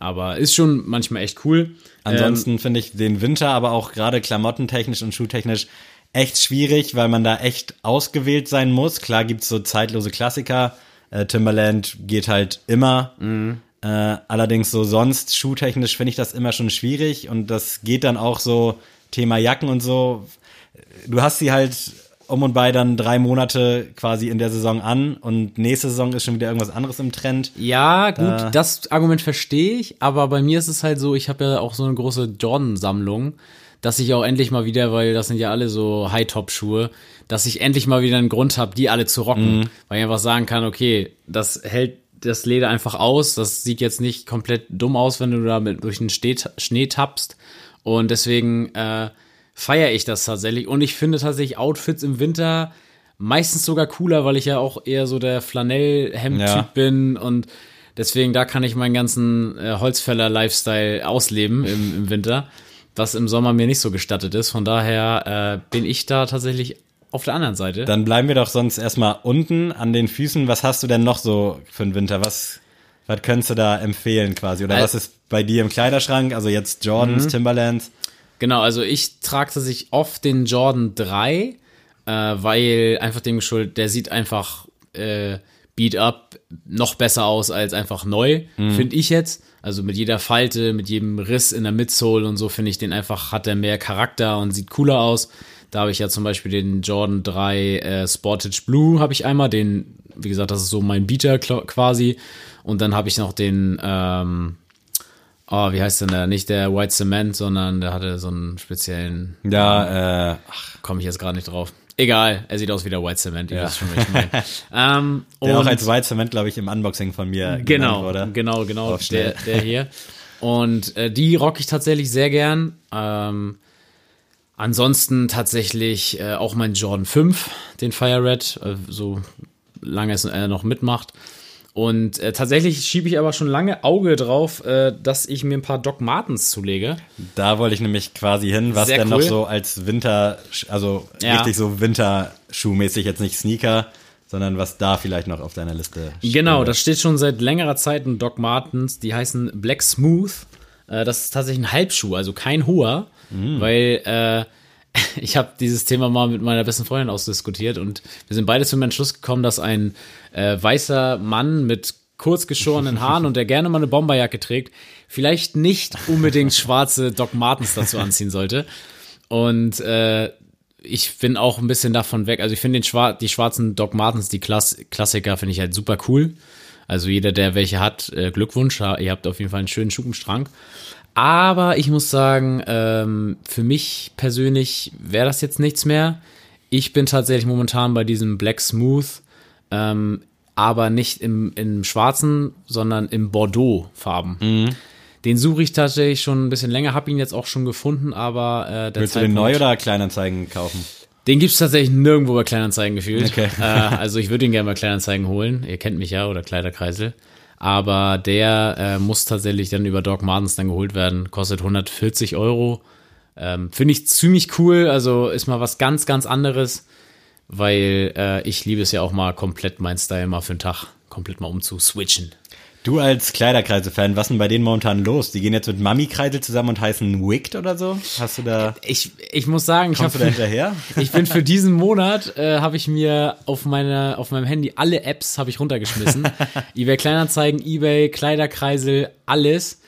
Aber ist schon manchmal echt cool. Ansonsten ähm, finde ich den Winter aber auch gerade klamottentechnisch und schuhtechnisch echt schwierig, weil man da echt ausgewählt sein muss. Klar gibt's so zeitlose Klassiker. Äh, Timberland geht halt immer. Mhm. Äh, allerdings so sonst schuhtechnisch finde ich das immer schon schwierig und das geht dann auch so Thema Jacken und so. Du hast sie halt um und bei dann drei Monate quasi in der Saison an und nächste Saison ist schon wieder irgendwas anderes im Trend. Ja, gut, da das Argument verstehe ich, aber bei mir ist es halt so, ich habe ja auch so eine große Jordan-Sammlung dass ich auch endlich mal wieder, weil das sind ja alle so High-Top-Schuhe, dass ich endlich mal wieder einen Grund habe, die alle zu rocken. Mhm. Weil ich einfach sagen kann, okay, das hält das Leder einfach aus. Das sieht jetzt nicht komplett dumm aus, wenn du da mit, durch den Schnee, Schnee tappst. Und deswegen äh, feiere ich das tatsächlich. Und ich finde tatsächlich Outfits im Winter meistens sogar cooler, weil ich ja auch eher so der Flanellhemd-Typ ja. bin und deswegen da kann ich meinen ganzen äh, Holzfäller-Lifestyle ausleben im, im Winter was im Sommer mir nicht so gestattet ist. Von daher äh, bin ich da tatsächlich auf der anderen Seite. Dann bleiben wir doch sonst erstmal unten an den Füßen. Was hast du denn noch so für den Winter? Was, was könntest du da empfehlen quasi? Oder also, was ist bei dir im Kleiderschrank? Also jetzt Jordans, mhm. Timberlands? Genau, also ich trage tatsächlich oft den Jordan 3, äh, weil einfach dem geschuldet, der sieht einfach äh, Beat Up noch besser aus als einfach neu, mhm. finde ich jetzt. Also mit jeder Falte, mit jedem Riss in der Midsole und so finde ich den einfach, hat er mehr Charakter und sieht cooler aus. Da habe ich ja zum Beispiel den Jordan 3 äh, Sportage Blue, habe ich einmal, den, wie gesagt, das ist so mein Beater quasi. Und dann habe ich noch den, ähm, oh, wie heißt denn der? Nicht der White Cement, sondern der hatte so einen speziellen. Ja, äh, ach, komme ich jetzt gerade nicht drauf. Egal, er sieht aus wie der White Cement. Ja. Schon, ähm, der auch als White Cement, glaube ich, im Unboxing von mir genau, wurde. Genau, genau, der, der hier. Und äh, die rock ich tatsächlich sehr gern. Ähm, ansonsten tatsächlich äh, auch mein Jordan 5, den Fire Red, äh, so lange es er noch mitmacht. Und äh, tatsächlich schiebe ich aber schon lange Auge drauf, äh, dass ich mir ein paar Doc Martens zulege. Da wollte ich nämlich quasi hin, was Sehr denn cool. noch so als Winter, also Ja. richtig so Winterschuhmäßig, jetzt nicht Sneaker, sondern was da vielleicht noch auf deiner Liste steht. Genau, das steht schon seit längerer Zeit in Doc Martens. Die heißen Black Smooth. Äh, das ist tatsächlich ein Halbschuh, also kein hoher, weil äh, ich habe dieses Thema mal mit meiner besten Freundin ausdiskutiert und wir sind beide zum Entschluss gekommen, dass ein äh, weißer Mann mit kurz geschorenen Haaren und der gerne mal eine Bomberjacke trägt, vielleicht nicht unbedingt schwarze Doc Martens dazu anziehen sollte. Und äh, ich bin auch ein bisschen davon weg. Also ich finde Schwar die schwarzen Doc Martens, die Klass Klassiker, finde ich halt super cool. Also jeder, der welche hat, äh, Glückwunsch. Ihr habt auf jeden Fall einen schönen Schrank. Aber ich muss sagen, ähm, für mich persönlich wäre das jetzt nichts mehr. Ich bin tatsächlich momentan bei diesem Black Smooth, ähm, aber nicht im, im schwarzen, sondern im Bordeaux-Farben. Den suche ich tatsächlich schon ein bisschen länger, habe ihn jetzt auch schon gefunden, aber äh, der Willst du den Zeitpunkt- neu oder Kleinanzeigen kaufen? den gibt's tatsächlich nirgendwo bei Kleinanzeigen gefühlt. Okay. Äh, also ich würde ihn gerne bei Kleinanzeigen holen. Ihr kennt mich ja oder Kleiderkreisel. Aber der äh, muss tatsächlich dann über Doc Martens dann geholt werden. Kostet 140 Euro. Ähm, Finde ich ziemlich cool. Also ist mal was ganz, ganz anderes. Weil äh, ich liebe es ja auch mal komplett mein Style mal für einen Tag komplett mal umzuswitchen. Du als Kleiderkreise-Fan, was ist denn bei denen momentan los? Die gehen jetzt mit Mami-Kreisel zusammen und heißen Wicked oder so? Hast du da, Ich, ich muss sagen, ich du da hinterher? Ich bin für diesen Monat äh, habe ich mir auf meine auf meinem Handy alle Apps habe ich runtergeschmissen. eBay Kleinanzeigen, eBay Kleiderkreisel, alles,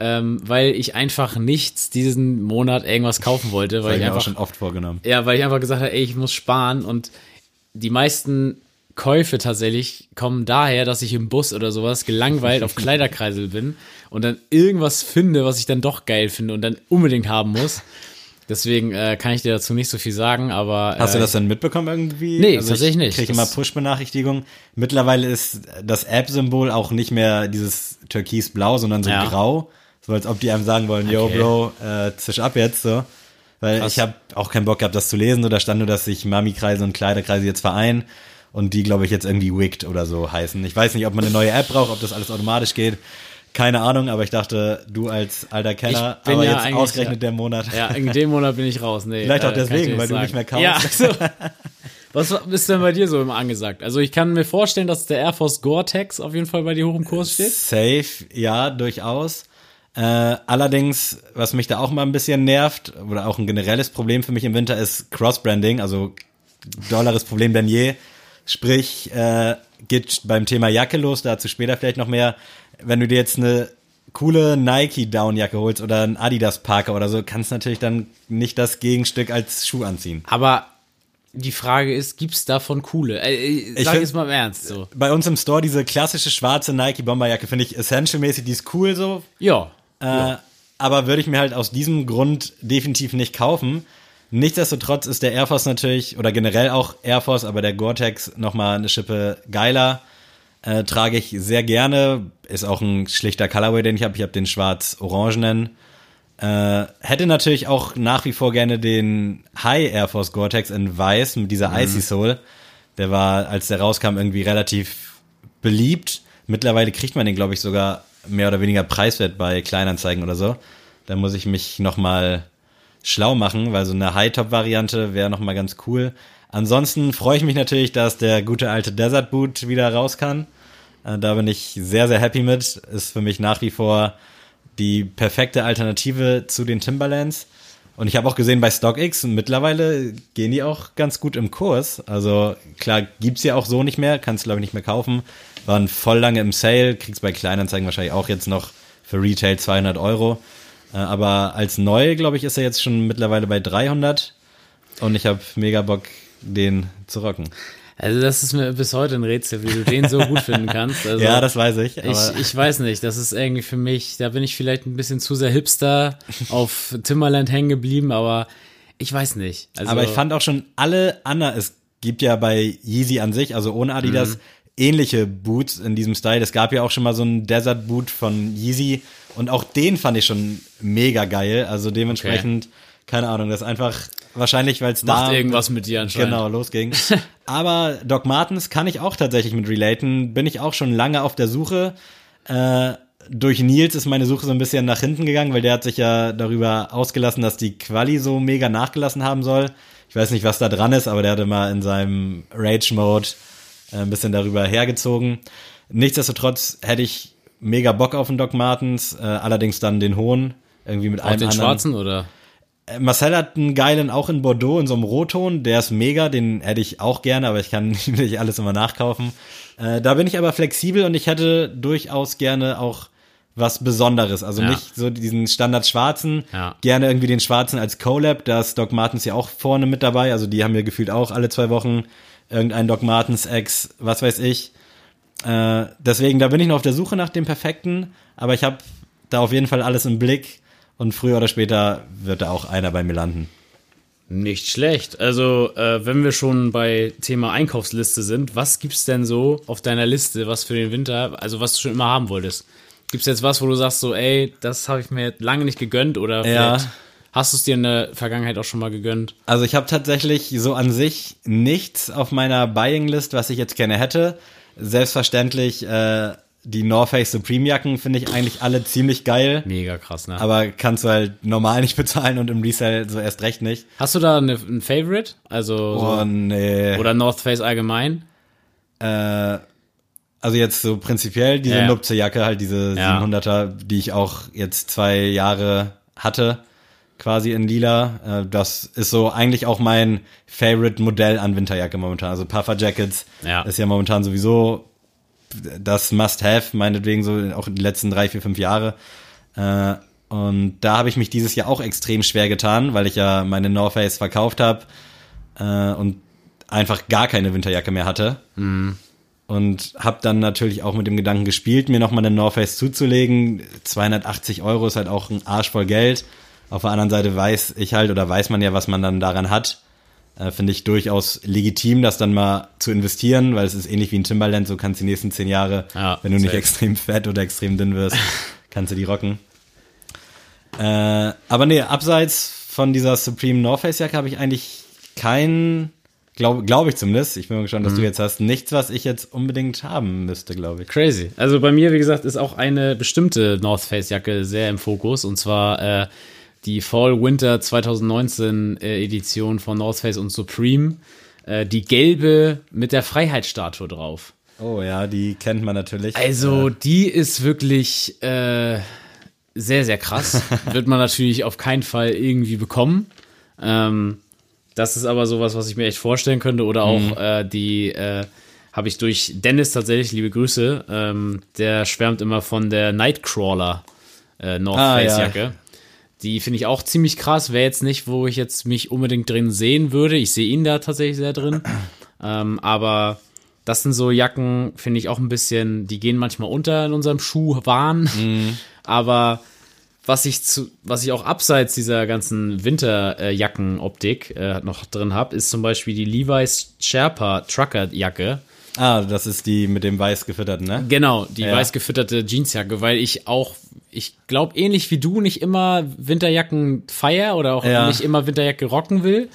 ähm, weil ich einfach nichts diesen Monat irgendwas kaufen wollte, weil ich ich einfach schon oft vorgenommen. ja, weil ich einfach gesagt habe, ey, ich muss sparen und die meisten Käufe tatsächlich kommen daher, dass ich im Bus oder sowas gelangweilt auf Kleiderkreisel bin und dann irgendwas finde, was ich dann doch geil finde und dann unbedingt haben muss. Deswegen äh, kann ich dir dazu nicht so viel sagen, aber Hast äh, du das denn mitbekommen irgendwie? Nee, tatsächlich nicht. Ich kriege immer Push-Benachrichtigungen. Mittlerweile ist das App-Symbol auch nicht mehr dieses türkisblau, sondern so Ja. grau. So als ob die einem sagen wollen, yo Okay. Bro, äh, zisch ab jetzt so. Weil Krass. ich habe auch keinen Bock gehabt, das zu lesen. Da stand nur, dass sich Mami-Kreise und Kleiderkreise jetzt vereinen. Und die, glaube ich, jetzt irgendwie Wicked oder so heißen. Ich weiß nicht, ob man eine neue App braucht, ob das alles automatisch geht. Keine Ahnung, aber ich dachte, du als alter Kenner, Ich bin aber ja jetzt ausgerechnet ja. der Monat. ja, in dem Monat bin ich raus. Nee, Vielleicht auch äh, deswegen, weil du sagen. nicht mehr kaufst. Ja, so. Was ist denn bei dir so immer angesagt? Also ich kann mir vorstellen, dass der Air Force Gore-Tex auf jeden Fall bei dir hoch im Kurs steht. Safe, ja, durchaus. Äh, allerdings, was mich da auch mal ein bisschen nervt, oder auch ein generelles Problem für mich im Winter, ist Cross-Branding, also dolleres Problem denn je. Sprich, äh, geht beim Thema Jacke los, dazu später vielleicht noch mehr. Wenn du dir jetzt eine coole Nike Downjacke holst oder ein Adidas Parker oder so, kannst du natürlich dann nicht das Gegenstück als Schuh anziehen. Aber die Frage ist, gibt's davon coole? Äh, äh, sag find- jetzt mal im Ernst so. Bei uns im Store diese klassische schwarze Nike Bomberjacke finde ich essential-mäßig, die ist cool so, Ja. Äh, aber würde ich mir halt aus diesem Grund definitiv nicht kaufen. Nichtsdestotrotz ist der Air Force natürlich, oder generell auch Air Force, aber der Gore-Tex nochmal eine Schippe geiler. Äh, trage ich sehr gerne. Ist auch ein schlichter Colorway, den ich habe. Ich habe den schwarz-orangenen. Äh, hätte natürlich auch nach wie vor gerne den High Air Force Gore-Tex in weiß mit dieser Icy Soul. Der war, als der rauskam, irgendwie relativ beliebt. Mittlerweile kriegt man den, glaube ich, sogar mehr oder weniger preiswert bei Kleinanzeigen oder so. Da muss ich mich noch mal schlau machen, weil so eine High-Top-Variante wäre noch mal ganz cool. Ansonsten freue ich mich natürlich, dass der gute alte Desert Boot wieder raus kann. Äh, Da bin ich sehr, sehr happy mit. Ist für mich nach wie vor die perfekte Alternative zu den Timberlands. Und ich habe auch gesehen bei StockX, mittlerweile gehen die auch ganz gut im Kurs. Also klar, gibt's ja auch so nicht mehr, kannst glaube ich nicht mehr kaufen. Waren voll lange im Sale, kriegst bei Kleinanzeigen wahrscheinlich auch jetzt noch für Retail 200 Euro. Äh, Aber als neu, glaube ich, ist er jetzt schon mittlerweile bei 300. Und ich habe mega Bock, den zu rocken. Also das ist mir bis heute ein Rätsel, wie du den so gut finden kannst. Also ja, das weiß ich. Ich, ich weiß nicht, das ist irgendwie für mich, da bin ich vielleicht ein bisschen zu sehr Hipster auf Timberland hängen geblieben, aber ich weiß nicht. Also, Aber ich fand auch schon alle anderen, es gibt ja bei Yeezy an sich, also ohne Adidas, ähnliche Boots in diesem Style. Es gab ja auch schon mal so einen Desert Boot von Yeezy und auch den fand ich schon mega geil. Also dementsprechend, keine Ahnung, das ist einfach wahrscheinlich, weil es da Macht irgendwas mit dir anscheinend. genau losging. Aber Doc Martens kann ich auch tatsächlich mit relaten. Bin ich auch schon lange auf der Suche. Äh, durch Nils ist meine Suche so ein bisschen nach hinten gegangen, weil der hat sich ja darüber ausgelassen, dass die Quali so mega nachgelassen haben soll. Ich weiß nicht, was da dran ist, aber der hatte mal in seinem Rage-Mode äh, ein bisschen darüber hergezogen. Nichtsdestotrotz hätte ich mega Bock auf den Doc Martens, äh, allerdings dann den hohen, irgendwie mit Auch einem den anderen. schwarzen oder? Äh, Marcel hat einen geilen auch in Bordeaux in so einem Rotton, der ist mega, den hätte ich auch gerne, aber ich kann nicht alles immer nachkaufen. Äh, da bin ich aber flexibel und ich hätte durchaus gerne auch was Besonderes, also Ja. nicht so diesen Standard schwarzen, Ja. gerne irgendwie den schwarzen als Collab, da ist Doc Martens ja auch vorne mit dabei, also die haben wir gefühlt auch alle zwei Wochen irgendein Doc Martens Ex, was weiß ich. Äh, deswegen, da bin ich noch auf der Suche nach dem perfekten, aber ich habe da auf jeden Fall alles im Blick und früher oder später wird da auch einer bei mir landen. Nicht schlecht. Also, äh, wenn wir schon bei Thema Einkaufsliste sind, was gibt's denn so auf deiner Liste, was für den Winter, also was du schon immer haben wolltest? Gibt's jetzt was, wo du sagst so, ey, das habe ich mir lange nicht gegönnt oder Ja. vielleicht hast du es dir in der Vergangenheit auch schon mal gegönnt? Also ich habe tatsächlich so an sich nichts auf meiner Buying List, was ich jetzt gerne hätte. Selbstverständlich äh, die North Face Supreme Jacken finde ich eigentlich alle ziemlich geil, Mega krass, ne? aber kannst du halt normal nicht bezahlen und im Resell so erst recht nicht. hast du da eine, ein Favorite? Also, so, Oh nee. oder North Face allgemein? Äh, also jetzt so prinzipiell diese Ja. Nupze Jacke, halt diese Ja. 700er, die ich auch jetzt zwei Jahre hatte, quasi in lila. Äh, das ist so eigentlich auch mein Favorite Modell an Winterjacke momentan. Also Puffer Jackets Ja. ist ja momentan sowieso das Must-Have, meinetwegen so auch die letzten drei, vier, fünf Jahre. Äh, und da habe ich mich dieses Jahr auch extrem schwer getan, weil ich ja meine North Face verkauft habe äh, und einfach gar keine Winterjacke mehr hatte. Und habe dann natürlich auch mit dem Gedanken gespielt, mir nochmal eine North Face zuzulegen. 280 Euro ist halt auch ein Arsch voll Geld. Auf der anderen Seite weiß ich halt oder weiß man ja, was man dann daran hat. Äh, Finde ich durchaus legitim, das dann mal zu investieren, weil es ist ähnlich wie ein Timberland, so kannst du die nächsten zehn Jahre, Ja, wenn du nicht extrem fett oder extrem dünn wirst, kannst du die rocken. Äh, aber nee, abseits von dieser Supreme North Face Jacke habe ich eigentlich kein, glaube glaub ich zumindest, ich bin mal gespannt, was Mhm. du jetzt hast, nichts, was ich jetzt unbedingt haben müsste, glaube ich. Crazy. Also bei mir, wie gesagt, ist auch eine bestimmte North Face Jacke sehr im Fokus und zwar äh, die Fall Winter 2019 äh, Edition von North Face und Supreme. Äh, die gelbe mit der Freiheitsstatue drauf. Oh ja, die kennt man natürlich. Also die ist wirklich äh, sehr, sehr krass. Wird man natürlich auf keinen Fall irgendwie bekommen. Ähm, das ist aber sowas, was ich mir echt vorstellen könnte. Oder auch Mhm. äh, die äh, habe ich durch Dennis tatsächlich, liebe Grüße, ähm, der schwärmt immer von der Nightcrawler äh, North Ah, Face ja. Die finde ich auch ziemlich krass. Wäre jetzt nicht, wo ich jetzt mich unbedingt drin sehen würde. Ich sehe ihn da tatsächlich sehr drin. ähm, aber das sind so Jacken, finde ich auch ein bisschen, die gehen manchmal unter in unserem Schuhwahn. Aber was ich zu, was ich auch abseits dieser ganzen Winterjackenoptik äh, noch drin habe, ist zum Beispiel die Levi's Sherpa Trucker Jacke. Ah, das ist die mit dem weiß gefütterten, ne? Genau, die Ja. weiß gefütterte Jeansjacke, weil ich auch, ich glaube ähnlich wie du nicht immer Winterjacken feier oder auch Ja. nicht immer Winterjacke rocken will.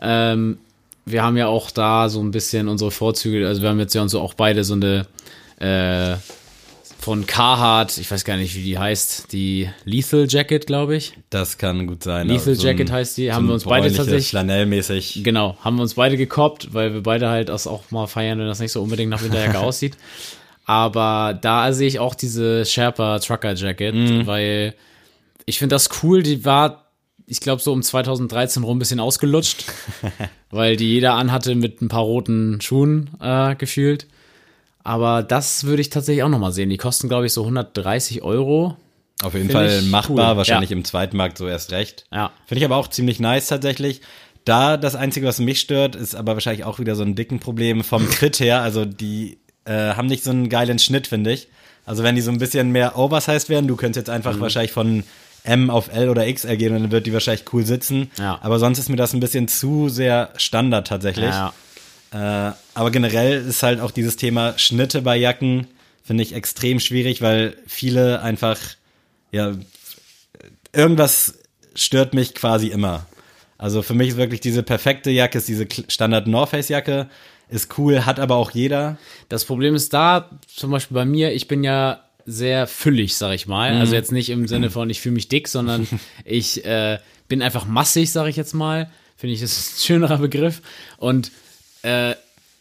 Ähm, wir haben ja auch da so ein bisschen unsere Vorzüge, also wir haben jetzt ja uns so auch beide so eine äh, von Carhartt, ich weiß gar nicht, wie die heißt, die Lethal Jacket, glaube ich. Das kann gut sein. Lethal so ein- Jacket heißt die, so haben ein wir uns beide tatsächlich Flanellmäßig. Genau, haben wir uns beide gekoppt, weil wir beide halt das auch mal feiern, wenn das nicht so unbedingt nach Winterjacke aussieht. Aber da sehe ich auch diese Sherpa Trucker Jacket, Mhm. weil ich finde das cool. Die war, ich glaube, so um 2013 rum ein bisschen ausgelutscht, weil die jeder anhatte mit ein paar roten Schuhen äh, gefühlt. Aber das würde ich tatsächlich auch noch mal sehen. Die kosten, glaube ich, so 130 Euro. Auf jeden Find Fall machbar, cool. wahrscheinlich Ja. im Zweitmarkt so erst recht. Ja. Finde ich aber auch ziemlich nice tatsächlich. Da das Einzige, was mich stört, ist aber wahrscheinlich auch wieder so ein dicken Problem vom Fit her. Also die äh, haben nicht so einen geilen Schnitt, finde ich. Also wenn die so ein bisschen mehr oversized wären, du könntest jetzt Mhm. einfach wahrscheinlich von M auf L oder XL gehen und dann wird die wahrscheinlich cool sitzen. Ja. Aber sonst ist mir das ein bisschen zu sehr Standard tatsächlich. Ja, Äh, aber generell ist halt auch dieses Thema Schnitte bei Jacken, finde ich extrem schwierig, weil viele einfach, ja, irgendwas stört mich quasi immer. Also für mich ist wirklich diese perfekte Jacke, ist diese Standard North Face Jacke, ist cool, hat aber auch jeder. Das Problem ist da, zum Beispiel bei mir, ich bin ja sehr füllig, sag ich mal. Also jetzt nicht im Sinne von, ich fühle mich dick, sondern ich äh, bin einfach massig, sag ich jetzt mal. Finde ich, das ist ein schönerer Begriff. Und äh,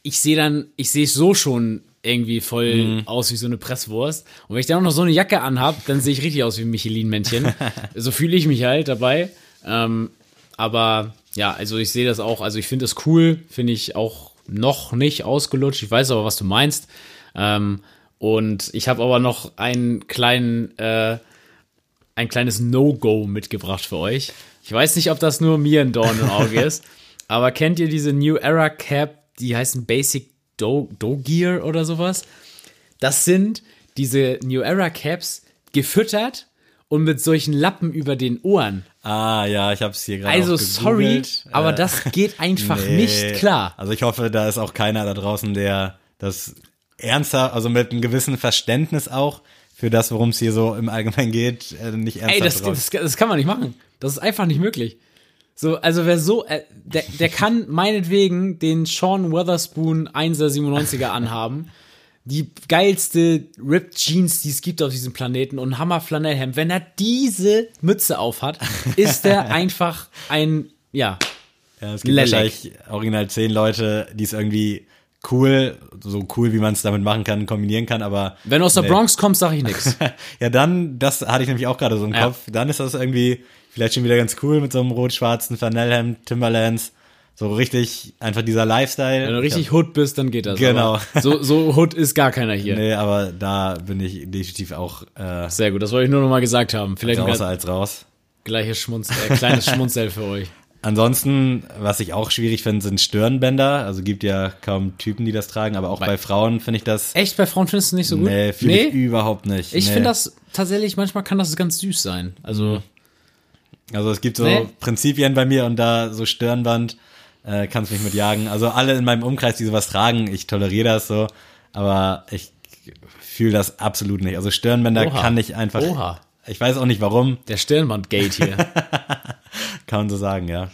ich sehe dann, ich sehe so schon irgendwie voll aus wie so eine Presswurst. Und wenn ich dann auch noch so eine Jacke anhab, dann sehe ich richtig aus wie ein Michelin-Männchen. so fühle ich mich halt dabei. Ähm, aber ja, also ich sehe das auch, also ich finde das cool, finde ich auch noch nicht ausgelutscht. Ich weiß aber, was du meinst. Ähm, und ich habe aber noch einen kleinen, äh, ein kleines No-Go mitgebracht für euch. Ich weiß nicht, ob das nur mir ein Dorn im Auge ist, aber kennt ihr diese New Era Cap, die heißen Basic Do, Do Gear oder sowas? Das sind diese New Era Caps gefüttert und mit solchen Lappen über den Ohren. Ah, ja, ich habe es hier gerade Also sorry, aber Äh, das geht einfach nee. nicht klar. Also ich hoffe, da ist auch keiner da draußen, der das ernsthaft, also mit einem gewissen Verständnis auch für das, worum es hier so im Allgemeinen geht, äh, nicht ernsthaft Ey, das, das, das kann man nicht machen. Das ist einfach nicht möglich. So, also wer so, äh, der, der kann meinetwegen den Sean Weatherspoon 1er 97er anhaben. Die geilste Ripped Jeans, die es gibt auf diesem Planeten und Hammer Flanellhemd. Wenn er diese Mütze aufhat, ist er einfach ein, ja, Ja, es gibt Lelek. wahrscheinlich original zehn Leute, die es irgendwie cool, so cool, wie man es damit machen kann, kombinieren kann, aber wenn du aus der Nee. Bronx kommst, sag ich nix. ja, dann, das hatte ich nämlich auch gerade so im Ja. Kopf, dann ist das irgendwie vielleicht schon wieder ganz cool mit so einem rot-schwarzen Flanellhemd, Timberlands, so richtig einfach dieser Lifestyle. Wenn du richtig Hood bist, dann geht das. Genau. Aber So, so Hood ist gar keiner hier. Nee, aber da bin ich definitiv auch äh, Sehr gut, das wollte ich nur noch mal gesagt haben. Vielleicht raus als raus. gleiches Schmunzel, äh, kleines Schmunzel für euch. Ansonsten, was ich auch schwierig finde, sind Stirnbänder. Also gibt ja kaum Typen, die das tragen, aber auch bei, Frauen finde ich das. Echt, bei Frauen findest du nicht so gut? Nee, finde ich überhaupt nicht. Ich nee. finde das tatsächlich, manchmal kann das ganz süß sein. Also, Also es gibt so Nee. Prinzipien bei mir und da so Stirnband äh, kannst mich mit jagen. Also alle in meinem Umkreis, die sowas tragen, ich toleriere das so, aber ich fühle das absolut nicht. Also Stirnbänder Oha. kann ich einfach. Oha. Ich weiß auch nicht warum, der Stirnband-Gate hier. kann man so sagen, ja.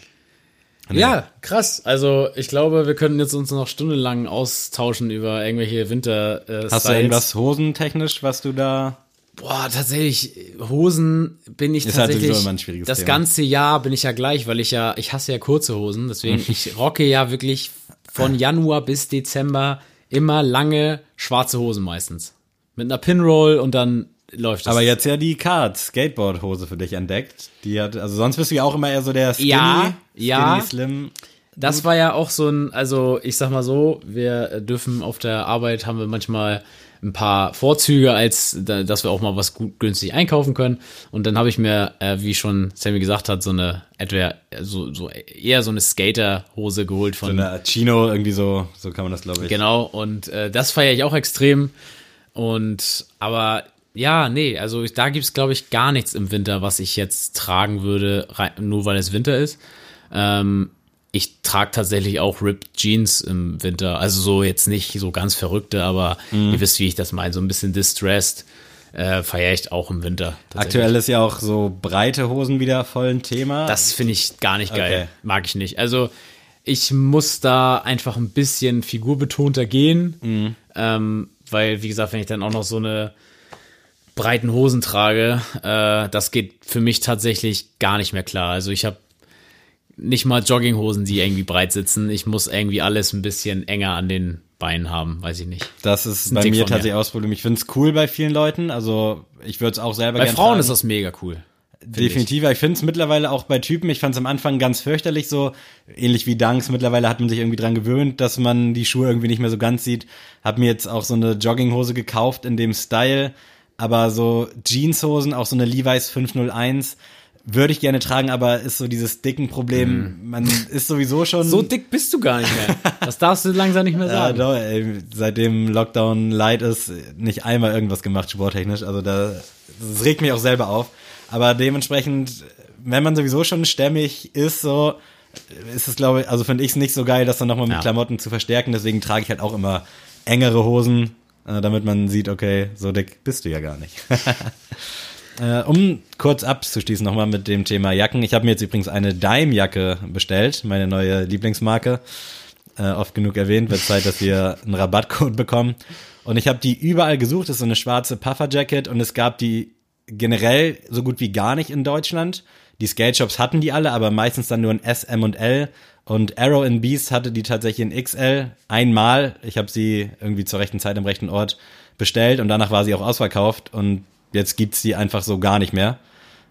ja, krass. Also, ich glaube, wir könnten jetzt uns noch stundenlang austauschen über irgendwelche winter äh, Hast du irgendwas hosentechnisch, was du da Boah, tatsächlich, Hosen bin ich Ist halt tatsächlich. schwieriges das Thema. ganze Jahr bin ich ja gleich, weil ich ja, ich hasse ja kurze Hosen, deswegen, ich rocke ja wirklich von Januar bis Dezember immer lange schwarze Hosen meistens. Mit einer Pinroll und dann läuft das. Aber jetzt ja die Card Skateboard Hose für dich entdeckt. Die hat also sonst bist du ja auch immer eher so der Skinny, Ja, ja. Skinny Slim. Das war ja auch so ein, also ich sag mal so, wir dürfen auf der Arbeit haben wir manchmal ein paar Vorzüge, als da- dass wir auch mal was gut günstig einkaufen können. Und dann habe ich mir, äh, wie schon Sammy gesagt hat, so eine etwa so, so eher so eine Skaterhose geholt von Eine Chino irgendwie so, so kann man das glaube ich. Genau, und äh, das feiere ich auch extrem. Und aber ja, nee, also da gibt's glaube ich, gar nichts im Winter, was ich jetzt tragen würde, rein, nur weil es Winter ist. Ähm, ich trage tatsächlich auch Ripped Jeans im Winter. Also so jetzt nicht so ganz verrückte, aber ihr wisst, wie ich das meine. So ein bisschen distressed äh, feiere ich auch im Winter. Aktuell ist ja auch so breite Hosen wieder voll ein Thema. Das finde ich gar nicht geil. Okay. Mag ich nicht. Also ich muss da einfach ein bisschen figurbetonter gehen. Ähm, weil, wie gesagt, wenn ich dann auch noch so eine breiten Hosen trage, äh, das geht für mich tatsächlich gar nicht mehr klar. Also ich habe nicht mal Jogginghosen, die irgendwie breit sitzen. Ich muss irgendwie alles ein bisschen enger an den Beinen haben, weiß ich nicht. Das ist ein bei Tick mir tatsächlich auch das Problem. Ich finde es cool bei vielen Leuten. Also ich würde es auch selber Bei Frauen tragen. ist das mega cool. Definitiv. Ich finde es mittlerweile auch bei Typen, ich fand es am Anfang ganz fürchterlich so, ähnlich wie Dunks. Mittlerweile hat man sich irgendwie dran gewöhnt, dass man die Schuhe irgendwie nicht mehr so ganz sieht. Hab mir jetzt auch so eine Jogginghose gekauft in dem Style, aber so Jeanshosen, auch so eine Levi's 501, würde ich gerne tragen, aber ist so dieses dicken Problem. Man ist sowieso schon. So dick bist du gar nicht mehr. Das darfst du langsam nicht mehr ja, sagen. doch, ey, seitdem Lockdown light ist, nicht einmal irgendwas gemacht sporttechnisch. Also da, das regt mich auch selber auf. Aber dementsprechend, wenn man sowieso schon stämmig ist, so, ist es, glaube ich, also finde ich es nicht so geil, das dann nochmal mit Ja. Klamotten zu verstärken. Deswegen trage ich halt auch immer engere Hosen, äh, damit man sieht, okay, so dick bist du ja gar nicht. Äh, um kurz abzuschließen nochmal mit dem Thema Jacken. Ich habe mir jetzt übrigens eine Dime-Jacke bestellt, meine neue Lieblingsmarke. Äh, oft genug erwähnt, wird Zeit, dass wir einen Rabattcode bekommen. Und ich habe die überall gesucht. Das ist so eine schwarze Puffer-Jacket und es gab die generell so gut wie gar nicht in Deutschland. Die Skate-Shops hatten die alle, aber meistens dann nur in S, M und L. Und Arrow in Beast hatte die tatsächlich in XL einmal. Ich habe sie irgendwie zur rechten Zeit am rechten Ort bestellt und danach war sie auch ausverkauft und jetzt gibt's die einfach so gar nicht mehr.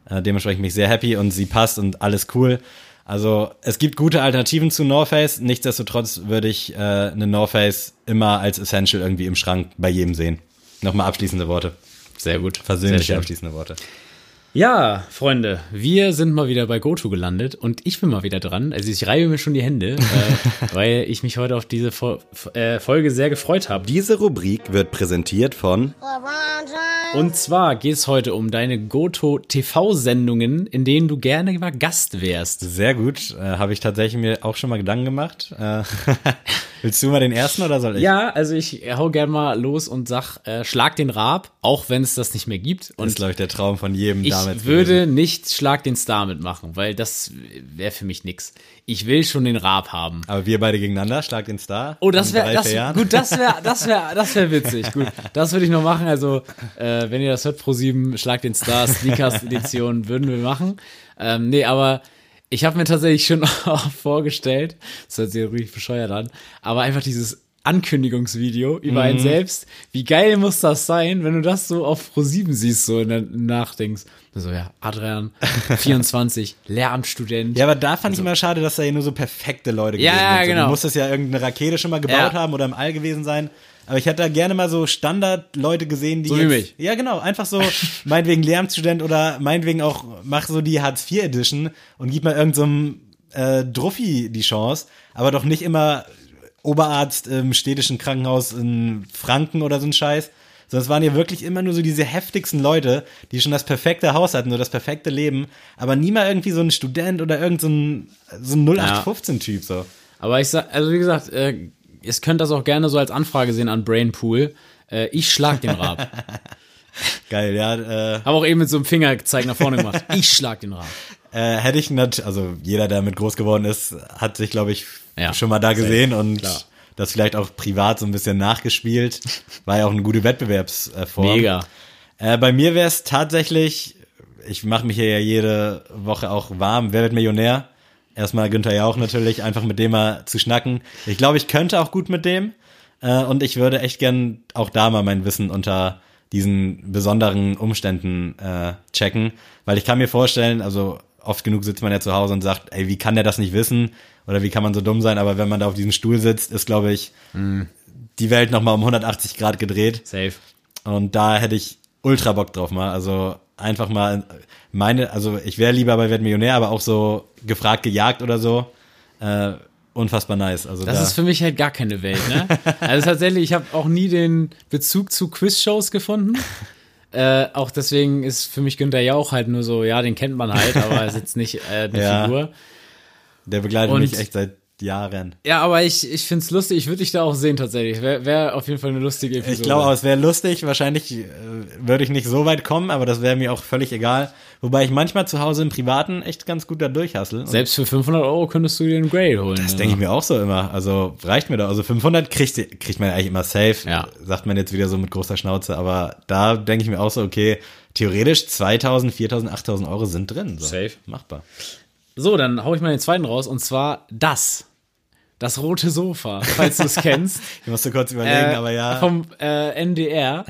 Äh, dementsprechend bin ich sehr happy und sie passt und alles cool. Also es gibt gute Alternativen zu North Face. Nichtsdestotrotz würde ich äh, eine North Face immer als Essential irgendwie im Schrank bei jedem sehen. Nochmal abschließende Worte. Sehr gut. Versöhnliche abschließende Worte. Ja, Freunde, wir sind mal wieder bei GoTo gelandet und ich bin mal wieder dran. Also ich reibe mir schon die Hände, äh, weil ich mich heute auf diese Fo äh, Folge sehr gefreut habe. Diese Rubrik wird präsentiert von Und zwar geht es heute um deine GoTo TV-Sendungen, in denen du gerne mal Gast wärst. Sehr gut, äh, habe ich tatsächlich mir auch schon mal Gedanken gemacht. Äh, willst du mal den ersten oder soll ich? Ja, also ich hau gerne mal los und sag, äh, schlag den Rab, auch wenn es das nicht mehr gibt. Und das ist, glaube ich, der Traum von jedem ich damals würde nicht Schlag den Star mitmachen, weil das wäre für mich nix. Ich will schon den Raab haben. Aber wir beide gegeneinander, Schlag den Star. Oh, das wäre das, Jahren. gut, das wäre das wäre das wäre witzig. Gut, das würde ich noch machen. Also, äh, wenn ihr das hört, Pro 7 Schlag den Star Sneakers Edition würden wir machen. Ähm, nee, aber ich habe mir tatsächlich schon auch vorgestellt, das hört sich richtig bescheuert an, aber einfach dieses Ankündigungsvideo über einen selbst. Wie geil muss das sein, wenn du das so auf Pro 7 siehst, so in der Nachdenkst. So, ja, Adrian, 24, Lehramtsstudent. Ja, aber da fand ich immer schade, dass da ja nur so perfekte Leute Ja, gewesen ja, sind. So, genau. Du musstest ja irgendeine Rakete schon mal gebaut Ja. haben oder im All gewesen sein. Aber ich hätte da gerne mal so Standard-Leute gesehen, die So wie jetzt, mich. Ja, genau. Einfach so, meinetwegen Lehramtsstudent oder meinetwegen auch, mach so die Hartz-IV-Edition und gib mal irgendeinem so äh, Druffi die Chance. Aber doch nicht immer Oberarzt im städtischen Krankenhaus in Franken oder so ein Scheiß. Sondern es waren ja wirklich immer nur so diese heftigsten Leute, die schon das perfekte Haus hatten, so das perfekte Leben, aber nie mal irgendwie so ein Student oder irgend so ein, so ein 0815-Typ so. Aber ich sag, also wie gesagt, äh, ihr könnt das auch gerne so als Anfrage sehen an Brainpool. Äh, ich schlag den Rab. Geil, ja. Äh, Habe auch eben mit so einem Fingerzeig nach vorne gemacht. Ich schlag den Rab. äh, hätte ich nicht, also jeder, der mit groß geworden ist, hat sich, glaube ich, Ja, schon mal da gesehen und klar. Das vielleicht auch privat so ein bisschen nachgespielt. War ja auch eine gute Wettbewerbsform. Mega. Äh, bei mir wäre es tatsächlich, ich mache mich hier ja jede Woche auch warm, wer wird Millionär? Erstmal Günther Jauch natürlich, einfach mit dem mal zu schnacken. Ich glaube, ich könnte auch gut mit dem äh, und ich würde echt gern auch da mal mein Wissen unter diesen besonderen Umständen äh, checken, weil ich kann mir vorstellen, also oft genug sitzt man ja zu Hause und sagt, ey, wie kann der das nicht wissen oder wie kann man so dumm sein, aber wenn man da auf diesem Stuhl sitzt, ist, glaube ich, die Welt nochmal um 180 Grad gedreht. Safe. Und da hätte ich ultra Bock drauf mal. Also einfach mal meine, also ich wäre lieber bei Wer wird Millionär, aber auch so gefragt, gejagt oder so. Äh, unfassbar nice. Also Das da, ist für mich halt gar keine Welt, ne? Also tatsächlich, ich habe auch nie den Bezug zu Quizshows gefunden. Äh, auch deswegen ist für mich Günther Jauch halt nur so, ja, den kennt man halt, aber er ist jetzt nicht äh, eine Ja. Figur. der begleitet Und- mich echt seit Jahren. Ja, aber ich, ich find's lustig, ich würde dich da auch sehen tatsächlich. Wäre wär auf jeden Fall eine lustige Episode. Ich glaube, es wäre lustig. Wahrscheinlich äh, würde ich nicht so weit kommen, aber das wäre mir auch völlig egal. Wobei ich manchmal zu Hause im Privaten echt ganz gut da durchhassel. Selbst für 500 Euro könntest du dir einen Grade holen. Das denke ich mir auch so immer. Also reicht mir da. Also 500 kriegt, kriegt man ja eigentlich immer safe. Ja. Sagt man jetzt wieder so mit großer Schnauze. Aber da denke ich mir auch so, okay, theoretisch 2000, 4000, 8000 Euro sind drin. So. Safe. Machbar. So, dann hau ich mal den zweiten raus und zwar das. Das rote Sofa, falls du es kennst. Ich musste kurz überlegen, Äh, aber ja. Vom äh, NDR.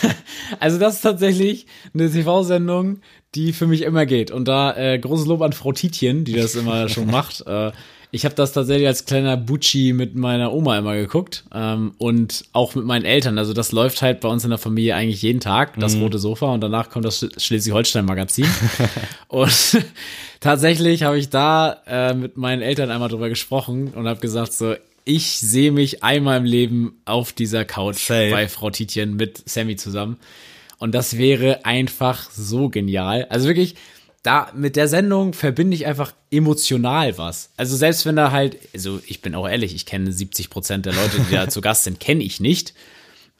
also das ist tatsächlich eine TV-Sendung, die für mich immer geht. Und da äh, großes Lob an Frau Tietjen, die das immer schon macht. Äh, ich habe das tatsächlich als kleiner Bucci mit meiner Oma immer geguckt ähm, und auch mit meinen Eltern. Also das läuft halt bei uns in der Familie eigentlich jeden Tag, das rote Sofa und danach kommt das Sch- Schleswig-Holstein-Magazin. und tatsächlich habe ich da äh, mit meinen Eltern einmal drüber gesprochen und habe gesagt so, ich sehe mich einmal im Leben auf dieser Couch Safe. bei Frau Tietjen mit Sammy zusammen. Und das wäre einfach so genial. Also wirklich, da mit der Sendung verbinde ich einfach emotional was. Also selbst wenn da halt, also ich bin auch ehrlich, ich kenne 70 Prozent der Leute, die da zu Gast sind, kenne ich nicht.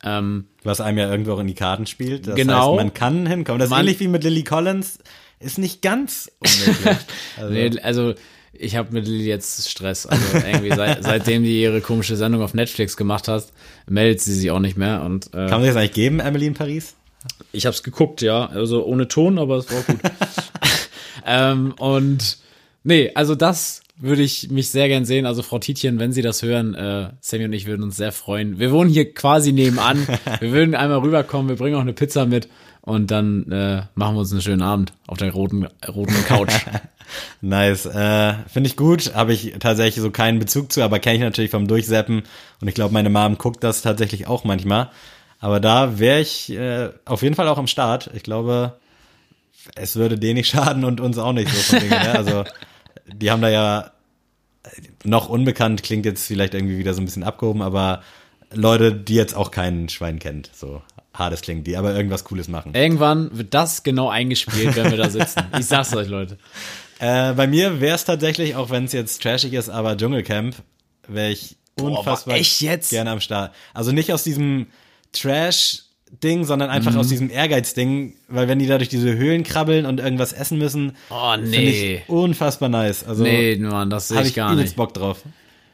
Ähm, Was einem ja irgendwo auch in die Karten spielt. Das Genau. heißt, man kann hinkommen. Das ist ähnlich wie mit Lily Collins. Ist nicht ganz unmöglich. Also, nee, also ich habe mit Lilly jetzt Stress. Also irgendwie seit, seitdem die ihre komische Sendung auf Netflix gemacht hat, meldet sie sich auch nicht mehr. Und äh, kann man das eigentlich geben, Emily in Paris? Ich habe es geguckt, ja. Also ohne Ton, aber es war auch gut. ähm, und nee, also das würde ich mich sehr gern sehen. Also Frau Tietjen, wenn Sie das hören, äh, Sammy und ich würden uns sehr freuen. Wir wohnen hier quasi nebenan. wir würden einmal rüberkommen, wir bringen auch eine Pizza mit und dann äh, machen wir uns einen schönen Abend auf der roten, roten Couch. Nice. Äh, Finde ich gut. Habe ich tatsächlich so keinen Bezug zu, aber kenne ich natürlich vom Durchseppen. Und ich glaube, meine Mom guckt das tatsächlich auch manchmal. Aber da wäre ich äh, auf jeden Fall auch am Start. Ich glaube, es würde denen nicht schaden und uns auch nicht so von Dingen. Ne? Also die haben da ja noch unbekannt, klingt jetzt vielleicht irgendwie wieder so ein bisschen abgehoben, aber Leute, die jetzt auch keinen Schwein kennt, so hart es klingt, die aber irgendwas Cooles machen. Irgendwann wird das genau eingespielt, wenn wir da sitzen. Ich sag's euch, Leute. Äh, bei mir wäre es tatsächlich, auch wenn es jetzt trashig ist, aber Dschungelcamp wäre ich unfassbar echt jetzt? gerne am Start. Also nicht aus diesem Trash-Ding, sondern Mhm. einfach aus diesem Ehrgeiz-Ding, weil wenn die da durch diese Höhlen krabbeln und irgendwas essen müssen, Oh, finde nee. ich unfassbar nice. Also Nee, Mann, das sehe ich ich gar nicht. Bock drauf.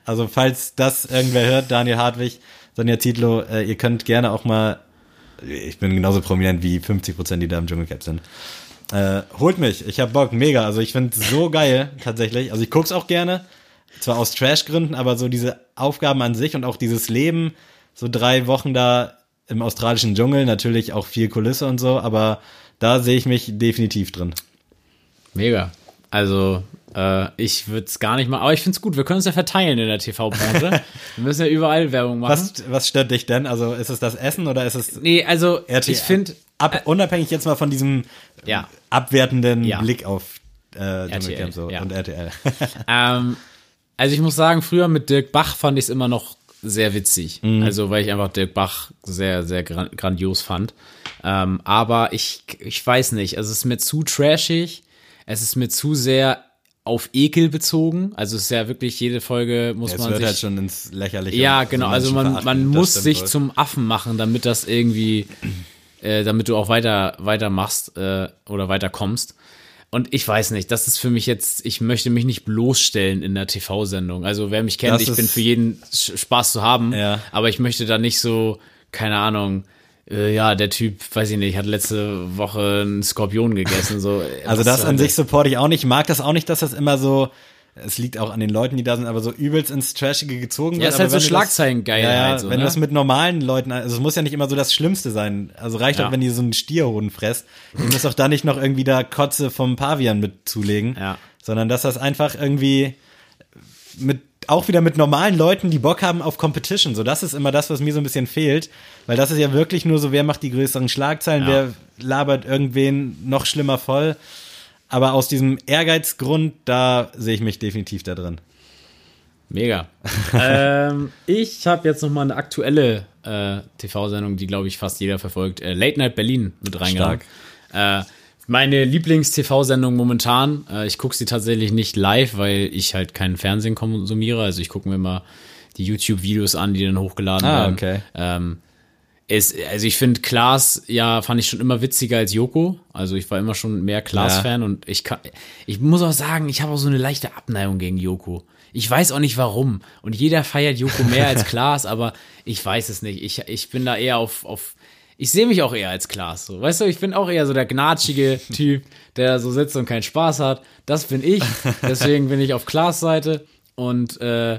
Also falls das irgendwer hört, Daniel Hartwig, Sonja Zietlow, äh, ihr könnt gerne auch mal, ich bin genauso prominent wie 50 Prozent, die da im Dschungelcamp sind. Äh, holt mich, ich hab Bock, mega. Also ich finde so geil, tatsächlich. Also ich guck's auch gerne, zwar aus Trash-Gründen, aber so diese Aufgaben an sich und auch dieses Leben, so drei Wochen da im australischen Dschungel, natürlich auch viel Kulisse und so, aber da sehe ich mich definitiv drin. Mega. Also, äh, ich würde es gar nicht mal, aber ich finde es gut, wir können es ja verteilen in der TV-Branche. wir müssen ja überall Werbung machen. Was, was stört dich denn? Also ist es das Essen oder ist es Nee, also RTL. ich finde, Ab, unabhängig jetzt mal von diesem Ja. abwertenden Ja. Blick auf äh, Dschungelcamp so ja. und RTL. ähm, also ich muss sagen, früher mit Dirk Bach fand ich es immer noch sehr witzig. Mhm. Also weil ich einfach Dirk Bach sehr, sehr gran grandios fand. Ähm, aber ich, ich weiß nicht, also es ist mir zu trashig, es ist mir zu sehr auf Ekel bezogen. Also es ist ja wirklich jede Folge muss es man wird sich halt schon ins Lächerliche. Ja, genau. so Also man, man muss sich wohl. zum Affen machen, damit das irgendwie, äh, damit du auch weiter weitermachst äh, oder weiterkommst. Und ich weiß nicht, das ist für mich jetzt, ich möchte mich nicht bloßstellen in der TV-Sendung. Also wer mich kennt, Das ich bin für jeden Spaß zu haben, Ja. aber ich möchte da nicht so, keine Ahnung, äh, ja, der Typ, weiß ich nicht, hat letzte Woche einen Skorpion gegessen. So, Also das an sich supporte ich auch nicht. Ich mag das auch nicht, dass das immer so, es liegt auch an den Leuten, die da sind, aber so übelst ins Trashige gezogen Ja, wird. ist halt so Schlagzeilengeilheit, Ja, ja, so, wenn ne? du das mit normalen Leuten, also es muss ja nicht immer so das Schlimmste sein. Also reicht Ja. auch, wenn die so einen Stierhoden fresst. Du musst doch da nicht noch irgendwie da Kotze vom Pavian mit zulegen. Ja. Sondern dass das einfach irgendwie mit auch wieder mit normalen Leuten, die Bock haben auf Competition. So, das ist immer das, was mir so ein bisschen fehlt. Weil das ist ja wirklich nur so, wer macht die größeren Schlagzeilen, Ja. wer labert irgendwen noch schlimmer voll. Aber aus diesem Ehrgeizgrund, da sehe ich mich definitiv da drin. Mega. ähm, ich habe jetzt noch mal eine aktuelle äh, TV-Sendung, die glaube ich fast jeder verfolgt. Äh, Late Night Berlin mit reingenommen. Äh, meine Lieblings-TV-Sendung momentan. Äh, ich gucke sie tatsächlich nicht live, weil ich halt keinen Fernsehen konsumiere. Also ich gucke mir immer die YouTube-Videos an, die dann hochgeladen Ah, werden. okay. Ähm, ist, also ich finde Klaas, ja, fand ich schon immer witziger als Joko. Also ich war immer schon mehr Klaas-Fan und ich kann, ich muss auch sagen, ich habe auch so eine leichte Abneigung gegen Joko. Ich weiß auch nicht warum. Und jeder feiert Joko mehr als Klaas, aber ich weiß es nicht. Ich, ich bin da eher auf, auf, ich sehe mich auch eher als Klaas. So. Weißt du, ich bin auch eher so der gnatschige Typ, der so sitzt und keinen Spaß hat. Das bin ich. Deswegen bin ich auf Klaas Seite und äh,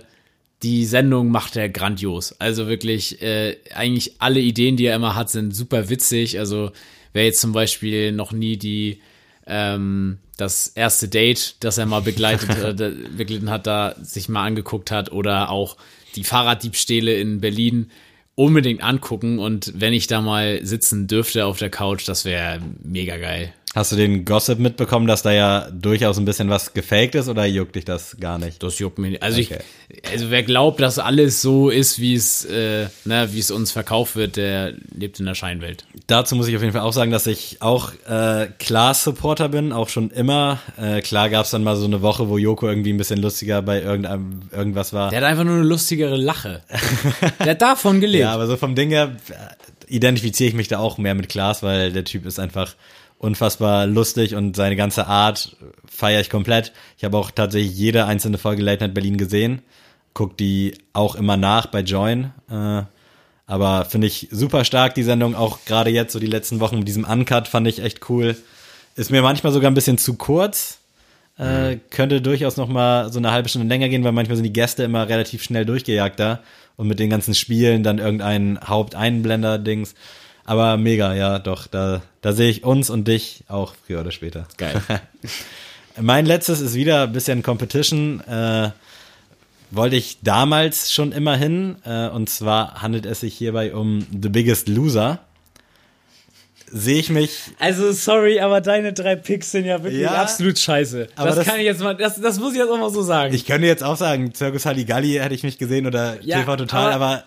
die Sendung macht er grandios. Also wirklich, äh, eigentlich alle Ideen, die er immer hat, sind super witzig. Also wer jetzt zum Beispiel noch nie die ähm, das erste Date, das er mal begleitet, äh, begleiten hat, da sich mal angeguckt hat oder auch die Fahrraddiebstähle in Berlin unbedingt angucken und wenn ich da mal sitzen dürfte auf der Couch, das wäre mega geil. Hast du den Gossip mitbekommen, dass da ja durchaus ein bisschen was gefaked ist oder juckt dich das gar nicht? Das juckt mich nicht. Also Okay. ich, also wer glaubt, dass alles so ist, wie es, äh, ne, wie es uns verkauft wird, der lebt in der Scheinwelt. Dazu muss ich auf jeden Fall auch sagen, dass ich auch äh, Klaas-Supporter bin, auch schon immer. Äh, klar gab es dann mal so eine Woche, wo Joko irgendwie ein bisschen lustiger bei irgendeinem irgendwas war. Der hat einfach nur eine lustigere Lache. der hat davon gelebt. Ja, aber so vom Ding her äh, identifiziere ich mich da auch mehr mit Klaas, weil der Typ ist einfach unfassbar lustig und seine ganze Art feiere ich komplett. Ich habe auch tatsächlich jede einzelne Folge Late Night Berlin gesehen. Guck die auch immer nach bei Join. Äh, aber finde ich super stark, die Sendung. Auch gerade jetzt, so die letzten Wochen mit diesem Uncut fand ich echt cool. Ist mir manchmal sogar ein bisschen zu kurz. Äh, könnte durchaus noch mal so eine halbe Stunde länger gehen, weil manchmal sind die Gäste immer relativ schnell durchgejagt da und mit den ganzen Spielen dann irgendein Haupteinblender-Dings. Aber mega, ja, doch, da, da sehe ich uns und dich auch früher oder später. Geil. Mein letztes ist wieder ein bisschen Competition. Äh, wollte ich damals schon immer hin. Äh, und zwar handelt es sich hierbei um The Biggest Loser. Sehe ich mich Also sorry, aber deine drei Picks sind ja wirklich Ja, absolut scheiße. aber das, das- kann ich jetzt mal, das, das muss ich jetzt auch mal so sagen. Ich könnte jetzt auch sagen, Circus Halligalli hätte ich mich gesehen oder Ja, TV Total, aber aber,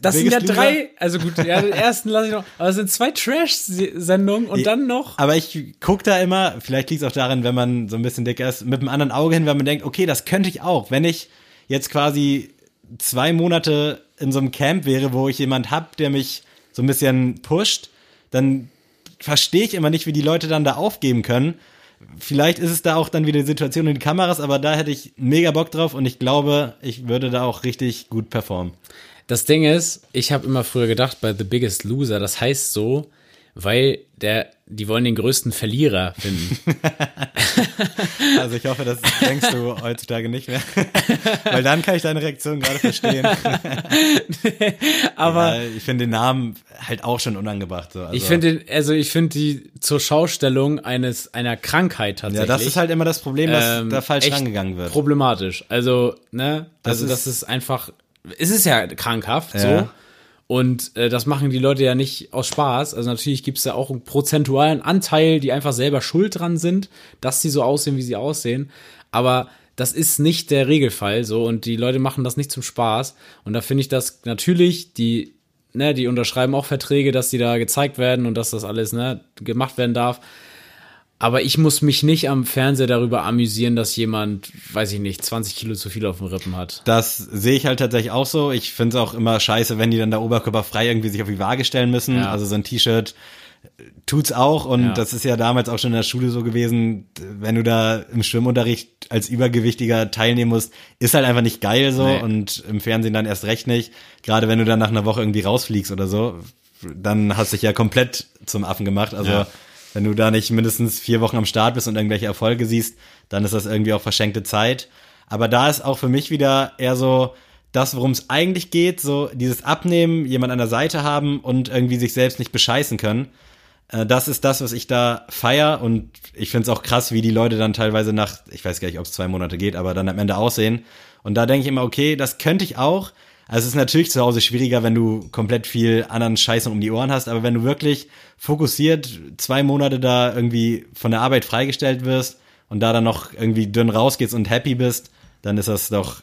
das sind ja drei, also gut, ja, den ersten lasse ich noch, aber es sind zwei Trash-Sendungen und dann noch. Aber ich guck da immer, vielleicht liegt es auch daran, wenn man so ein bisschen dicker ist, mit einem anderen Auge hin, wenn man denkt, okay, das könnte ich auch. Wenn ich jetzt quasi zwei Monate in so einem Camp wäre, wo ich jemand hab, der mich so ein bisschen pusht, dann verstehe ich immer nicht, wie die Leute dann da aufgeben können. Vielleicht ist es da auch dann wieder die Situation in die Kameras, aber da hätte ich mega Bock drauf und ich glaube, ich würde da auch richtig gut performen. Das Ding ist, ich habe immer früher gedacht, bei The Biggest Loser, das heißt so, weil der, die wollen den größten Verlierer finden. Also ich hoffe, das denkst du heutzutage nicht mehr. Weil dann kann ich deine Reaktion gerade verstehen. Aber Ja, ich finde den Namen halt auch schon unangebracht. So. Also, ich finde, also ich finde die zur Schaustellung eines einer Krankheit ja, tatsächlich. das ist halt immer das Problem, dass ähm, da falsch rangegangen wird. Problematisch. Also, ne, Das also ist- das ist einfach, es ist ja krankhaft Ja. so. Und äh, das machen die Leute ja nicht aus Spaß. Also natürlich gibt's da auch einen prozentualen Anteil, die einfach selber schuld dran sind, dass sie so aussehen, wie sie aussehen. Aber das ist nicht der Regelfall so und die Leute machen das nicht zum Spaß. Und da finde ich das natürlich, die, ne, die unterschreiben auch Verträge, dass die da gezeigt werden und dass das alles ne, gemacht werden darf. Aber ich muss mich nicht am Fernseher darüber amüsieren, dass jemand, weiß ich nicht, 20 Kilo zu viel auf den Rippen hat. Das sehe ich halt tatsächlich auch so. Ich finde es auch immer scheiße, wenn die dann da oberkörperfrei irgendwie sich auf die Waage stellen müssen. Ja. Also so ein T-Shirt tut's auch und Ja. das ist ja damals auch schon in der Schule so gewesen, wenn du da im Schwimmunterricht als Übergewichtiger teilnehmen musst, ist halt einfach nicht geil so Nee. und im Fernsehen dann erst recht nicht. Gerade wenn du dann nach einer Woche irgendwie rausfliegst oder so, dann hast du dich ja komplett zum Affen gemacht. Also Ja. Wenn du da nicht mindestens vier Wochen am Start bist und irgendwelche Erfolge siehst, dann ist das irgendwie auch verschenkte Zeit. Aber da ist auch für mich wieder eher so das, worum es eigentlich geht, so dieses Abnehmen, jemand an der Seite haben und irgendwie sich selbst nicht bescheißen können. Äh, Das ist das, was ich da feier und ich finde es auch krass, wie die Leute dann teilweise nach, ich weiß gar nicht, ob es zwei Monate geht, aber dann am Ende aussehen. Und da denke ich immer, okay, das könnte ich auch. Also es ist natürlich zu Hause schwieriger, wenn du komplett viel anderen Scheißen um die Ohren hast, aber wenn du wirklich fokussiert zwei Monate da irgendwie von der Arbeit freigestellt wirst und da dann noch irgendwie dünn rausgehst und happy bist, dann ist das doch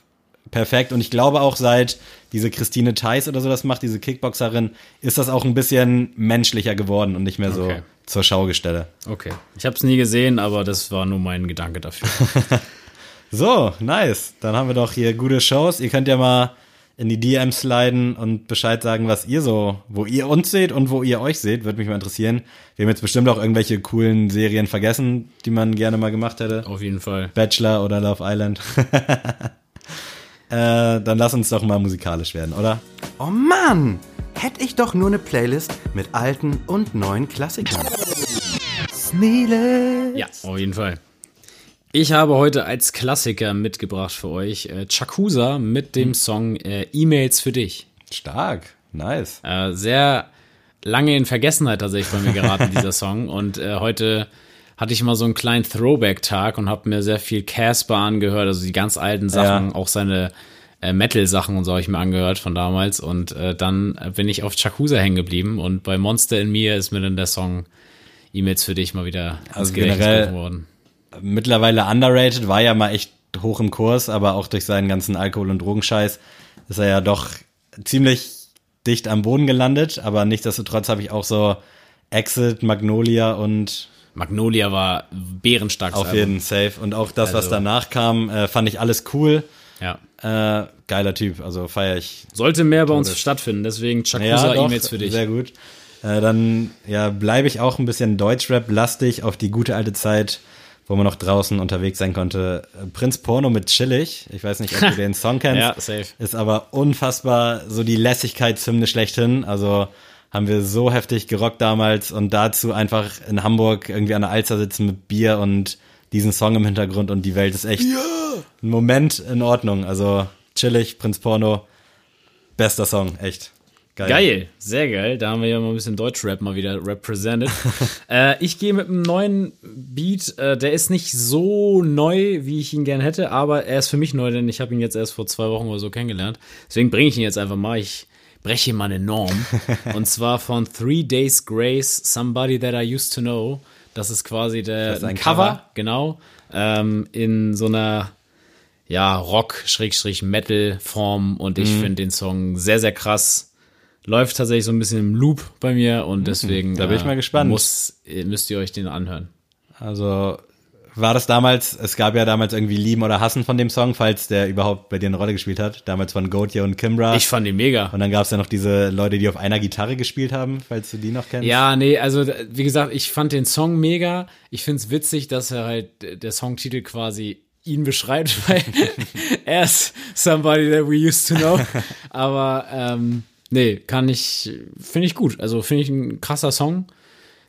perfekt. Und ich glaube auch seit diese Christine Theis oder so das macht, diese Kickboxerin, ist das auch ein bisschen menschlicher geworden und nicht mehr so Okay. zur Schaugestelle. Okay. Ich habe es nie gesehen, aber das war nur mein Gedanke dafür. So, nice. Dann haben wir doch hier gute Shows. Ihr könnt ja mal in die DMs sliden und Bescheid sagen, was ihr so, wo ihr uns seht und wo ihr euch seht. Würde mich mal interessieren. Wir haben jetzt bestimmt auch irgendwelche coolen Serien vergessen, die man gerne mal gemacht hätte. Auf jeden Fall. Bachelor oder Love Island. äh, dann lass uns doch mal musikalisch werden, oder? Oh Mann! Hätte ich doch nur eine Playlist mit alten und neuen Klassikern. Sneele. Ja, auf jeden Fall. Ich habe heute als Klassiker mitgebracht für euch äh, Chakusa mit dem Song äh, E-Mails für dich. Stark. Nice. Äh, sehr lange in Vergessenheit tatsächlich bei mir geraten, dieser Song. Und äh, heute hatte ich mal so einen kleinen Throwback-Tag und habe mir sehr viel Casper angehört, also die ganz alten Sachen, Ja. auch seine äh, Metal-Sachen und so habe ich mir angehört von damals. Und äh, dann bin ich auf Chakusa hängen geblieben und bei Monster in mir ist mir dann der Song E-Mails für dich mal wieder Also generell- worden. Mittlerweile underrated, war ja mal echt hoch im Kurs, aber auch durch seinen ganzen Alkohol- und Drogenscheiß ist er ja doch ziemlich dicht am Boden gelandet, aber nichtsdestotrotz habe ich auch so Exit, Magnolia und Magnolia war bärenstark. auf jeden Safe und auch das, was Also- danach kam, äh, fand ich alles cool. Ja. Äh, geiler Typ, also feiere ich Sollte mehr bei uns stattfinden, deswegen Chakusa doch, E-Mails für dich. Sehr gut. Äh, dann ja, bleibe ich auch ein bisschen Deutschrap-lastig auf die gute alte Zeit, wo man noch draußen unterwegs sein konnte. Äh, Prinz Porno mit Chillig. Ich weiß nicht, ob du den Song kennst. Ja, safe. Ist aber unfassbar so die Lässigkeitshymne schlechthin. Also haben wir so heftig gerockt damals und dazu einfach in Hamburg irgendwie an der Alster sitzen mit Bier und diesen Song im Hintergrund und die Welt ist echt ein Moment in Ordnung. Also chillig, Prinz Porno, bester Song, echt. Geil. Geil, sehr geil. Da haben wir ja mal ein bisschen Deutschrap mal wieder represented. äh, ich gehe mit einem neuen Beat. Äh, der ist nicht so neu, wie ich ihn gern hätte, aber er ist für mich neu, denn ich habe ihn jetzt erst vor zwei Wochen oder so kennengelernt. Deswegen bringe ich ihn jetzt einfach mal. Ich breche mal eine Norm. Und zwar von Three Days Grace, Somebody That I Used to Know. Das ist quasi der ist Cover, Cover? genau. Ähm, in so einer ja, Rock-Metal-Form und ich finde den Song sehr, sehr krass. Läuft tatsächlich so ein bisschen im Loop bei mir und deswegen Mhm. da bin ich mal gespannt. Muss, äh, müsst ihr euch den anhören. Also war das damals, es gab ja damals irgendwie Lieben oder Hassen von dem Song, falls der überhaupt bei dir eine Rolle gespielt hat. Damals von Gautier und Kimbra. Ich fand ihn mega. und dann gab es ja noch diese Leute, die auf einer Gitarre gespielt haben, falls du die noch kennst. Ja, nee, also wie gesagt, ich fand den Song mega. Ich find's witzig, dass er halt der Songtitel quasi ihn beschreibt, weil er ist somebody that we used to know. Aber ähm, nee, kann ich, finde ich gut. Also finde ich ein krasser Song.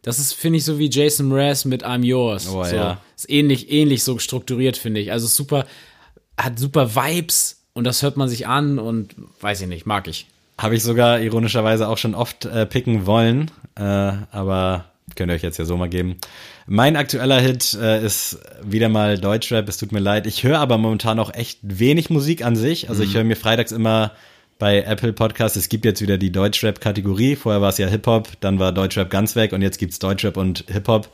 Das ist, finde ich, so wie Jason Mraz mit I'm Yours. Oh, so, ja. Ist ähnlich, ähnlich so strukturiert, finde ich. Also super, hat super Vibes und das hört man sich an und weiß ich nicht, mag ich. Habe ich sogar ironischerweise auch schon oft äh, picken wollen, äh, aber könnt ihr euch jetzt ja so mal geben. Mein aktueller Hit äh, ist wieder mal Deutschrap, es tut mir leid. Ich höre aber momentan auch echt wenig Musik an sich. Also ich höre mir freitags immer bei Apple Podcasts, es gibt jetzt wieder die Deutschrap-Kategorie. Vorher war es ja Hip-Hop, dann war Deutschrap ganz weg und jetzt gibt's Deutschrap und Hip-Hop.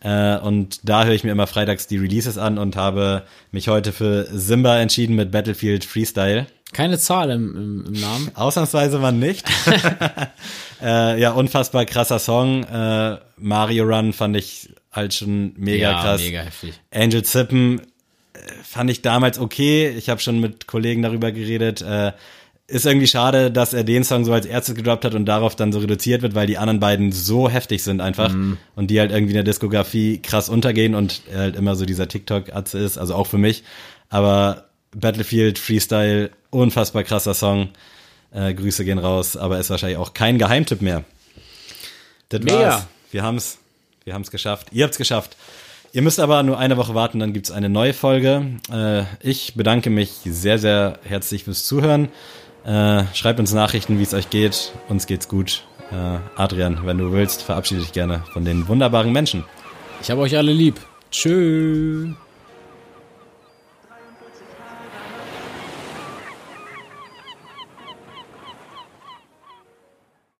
Äh, und da höre ich mir immer freitags die Releases an und habe mich heute für Simba entschieden mit Battlefield Freestyle. Keine Zahl im, im, im Namen. Ausnahmsweise mal nicht. äh, ja, unfassbar krasser Song. Äh, Mario Run fand ich halt schon mega ja, krass. mega heftig. Angel Zippen äh, fand ich damals okay. Ich habe schon mit Kollegen darüber geredet. Äh, ist irgendwie schade, dass er den Song so als erstes gedroppt hat und darauf dann so reduziert wird, weil die anderen beiden so heftig sind einfach und die halt irgendwie in der Diskografie krass untergehen und er halt immer so dieser TikTok-Atze ist, also auch für mich. Aber Battlefield Freestyle, unfassbar krasser Song. Äh, Grüße gehen raus, aber ist wahrscheinlich auch kein Geheimtipp mehr. Das Mega. war's. Wir haben's. Wir haben's geschafft. Ihr habt's geschafft. Ihr müsst aber nur eine Woche warten, dann gibt's eine neue Folge. Äh, ich bedanke mich sehr, sehr herzlich fürs Zuhören. Äh, schreibt uns Nachrichten, wie es euch geht. Uns geht's gut. Äh, Adrian, wenn du willst, verabschiede dich gerne von den wunderbaren Menschen. Ich habe euch alle lieb. Tschüss.